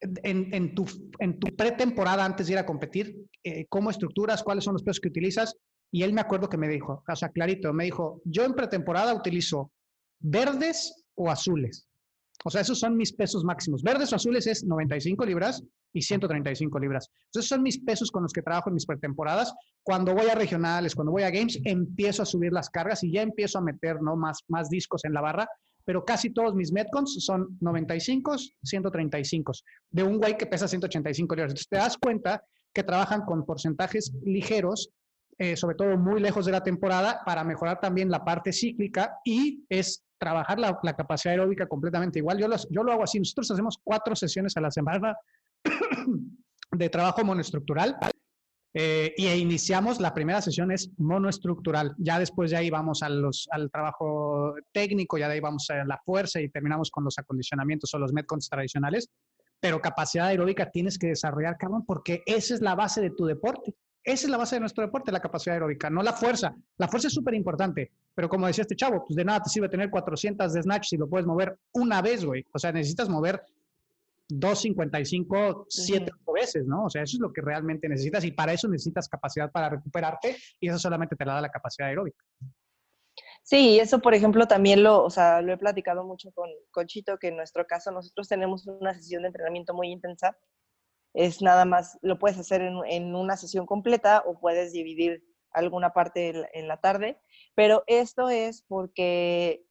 en, en, tu, en tu pretemporada antes de ir a competir, eh, ¿cómo estructuras? ¿Cuáles son los pesos que utilizas? Y él me acuerdo que me dijo, o sea, clarito, me dijo, yo en pretemporada utilizo verdes o azules. O sea, esos son mis pesos máximos. Verdes o azules es 95 libras y 135 libras. Esos son mis pesos con los que trabajo en mis pretemporadas. Cuando voy a regionales, cuando voy a games, empiezo a subir las cargas y ya empiezo a meter ¿no? más, más discos en la barra. Pero casi todos mis Metcons son 95, 135, de un güey que pesa 185 libras. Entonces te das cuenta que trabajan con porcentajes ligeros eh, sobre todo muy lejos de la temporada, para mejorar también la parte cíclica y es trabajar la, capacidad aeróbica completamente igual. Yo, yo lo hago así, nosotros hacemos cuatro sesiones a la semana de trabajo monoestructural eh, y iniciamos, la primera sesión es monoestructural, ya después de ahí vamos a los, al trabajo técnico, ya de ahí vamos a la fuerza y terminamos con los acondicionamientos o los metcons tradicionales, pero capacidad aeróbica tienes que desarrollar, cabrón, porque esa es la base de tu deporte. Esa es la base de nuestro deporte, la capacidad aeróbica, no la fuerza. La fuerza es súper importante, pero como decía este chavo, pues de nada te sirve tener 400 de snatch si lo puedes mover una vez, güey. O sea, necesitas mover 255 siete veces, ¿no? O sea, eso es lo que realmente necesitas y para eso necesitas capacidad para recuperarte y eso solamente te la da la capacidad aeróbica. Sí, eso por ejemplo también lo, o sea, lo he platicado mucho con, con Chito, que en nuestro caso nosotros tenemos una sesión de entrenamiento muy intensa es nada más, lo puedes hacer en, una sesión completa o puedes dividir alguna parte en, la tarde, pero esto es porque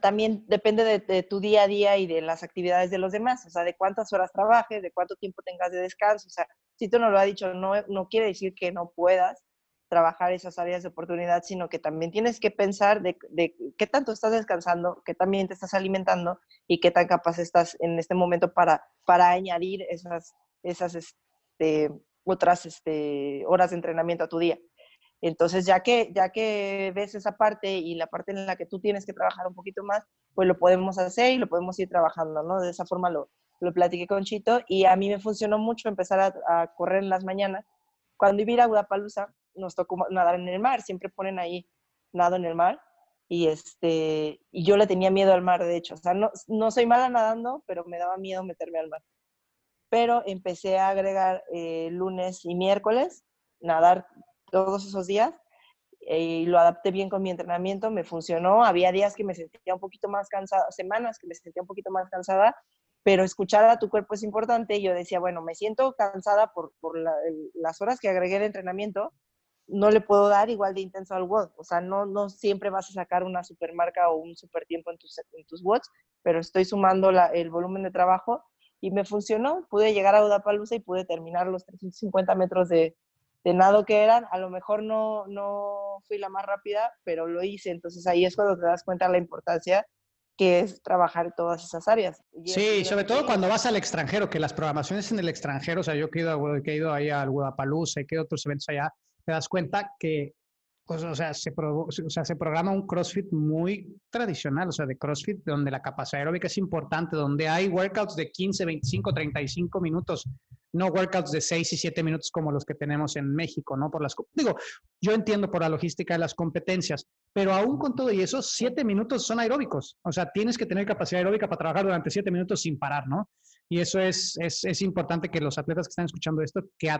también depende de, tu día a día y de las actividades de los demás, o sea, de cuántas horas trabajes, de cuánto tiempo tengas de descanso, o sea, si tú no lo has dicho, no, no quiere decir que no puedas, trabajar esas áreas de oportunidad, sino que también tienes que pensar de, qué tanto estás descansando, qué también te estás alimentando y qué tan capaz estás en este momento para, para añadir esas, esas este, otras este, horas de entrenamiento a tu día. Entonces, ya que, ya que ves esa parte y la parte en la que tú tienes que trabajar un poquito más, pues lo podemos hacer y lo podemos ir trabajando, ¿no? De esa forma lo, lo platiqué con Chito y a mí me funcionó mucho empezar a, a correr en las mañanas. Cuando iba a ir a nos tocó nadar en el mar, siempre ponen ahí nado en el mar. Y, este, y yo le tenía miedo al mar, de hecho. O sea, no, no soy mala nadando, pero me daba miedo meterme al mar. Pero empecé a agregar eh, lunes y miércoles, nadar todos esos días y lo adapté bien con mi entrenamiento, me funcionó. Había días que me sentía un poquito más cansada, semanas que me sentía un poquito más cansada, pero escuchar a tu cuerpo es importante. Y yo decía, bueno, me siento cansada por, por las horas que agregué de entrenamiento, no le puedo dar igual de intenso al WOD. O sea, no, no siempre vas a sacar una super marca o un super tiempo en tus, en tus WODs, pero estoy sumando el volumen de trabajo y me funcionó. Pude llegar a Udapalusa y pude terminar los 350 metros de, de nado que eran. A lo mejor no, no fui la más rápida, pero lo hice. Entonces ahí es cuando te das cuenta de la importancia que es trabajar todas esas áreas. sí, sobre todo cuando vas al extranjero, que las programaciones en el extranjero, o sea, yo que he ido, que he ido ahí al Guadalajara, he ido a otros eventos allá, te das cuenta que pues, o, sea, se programa un CrossFit muy tradicional, o sea, de CrossFit, donde la capacidad aeróbica es importante, donde hay workouts de 15, 25, 35 minutos, no workouts de 6 y 7 minutos como los que tenemos en México, ¿no? Por las, digo, yo entiendo por la logística de las competencias, pero aún con todo y eso, 7 minutos son aeróbicos, o sea, tienes que tener capacidad aeróbica para trabajar durante 7 minutos sin parar, ¿no? Y eso es, es, es importante que los atletas que están escuchando esto, que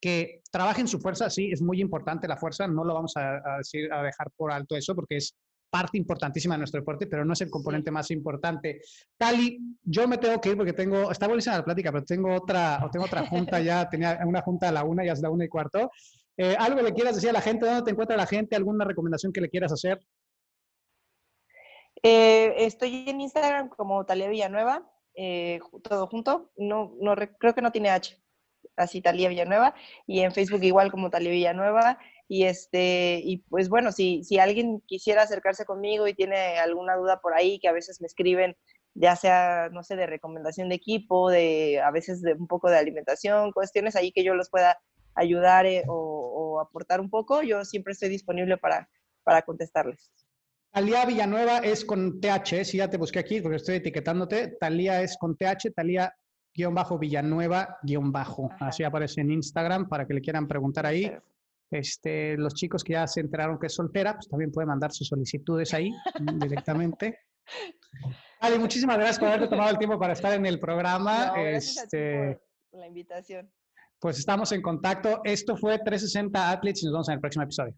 que trabajen su fuerza, sí, es muy importante la fuerza, no lo vamos a, decir, a dejar por alto eso, porque es parte importantísima de nuestro deporte, pero no es el componente más importante. Cali, yo me tengo que ir porque tengo, está buenísima la plática, pero tengo otra, tengo otra junta ya, tenía una junta a la una, ya es la una y cuarto. Eh, ¿Algo le quieras decir a la gente? ¿Dónde te encuentra la gente? ¿Alguna recomendación que le quieras hacer? Eh, estoy en Instagram como Talia Villanueva, eh, todo junto. No, no, creo que no tiene H así Talía Villanueva, y en Facebook igual como Talía Villanueva. Y, este, y pues bueno, si, si alguien quisiera acercarse conmigo y tiene alguna duda por ahí, que a veces me escriben, ya sea, no sé, de recomendación de equipo, de a veces de un poco de alimentación, cuestiones ahí que yo los pueda ayudar eh, o, aportar un poco, yo siempre estoy disponible para, para contestarles. Talía Villanueva es con TH, ¿eh? si ya te busqué aquí porque estoy etiquetándote. Talía es con TH, Talía guion bajo Villanueva, guion bajo. Así aparece en Instagram para que le quieran preguntar ahí. Este, los chicos que ya se enteraron que es soltera, pues también pueden mandar sus solicitudes ahí directamente. Ale, muchísimas gracias por haberte tomado el tiempo para estar en el programa. este, por la invitación. Pues estamos en contacto. Esto fue 360 Athletes y nos vemos en el próximo episodio.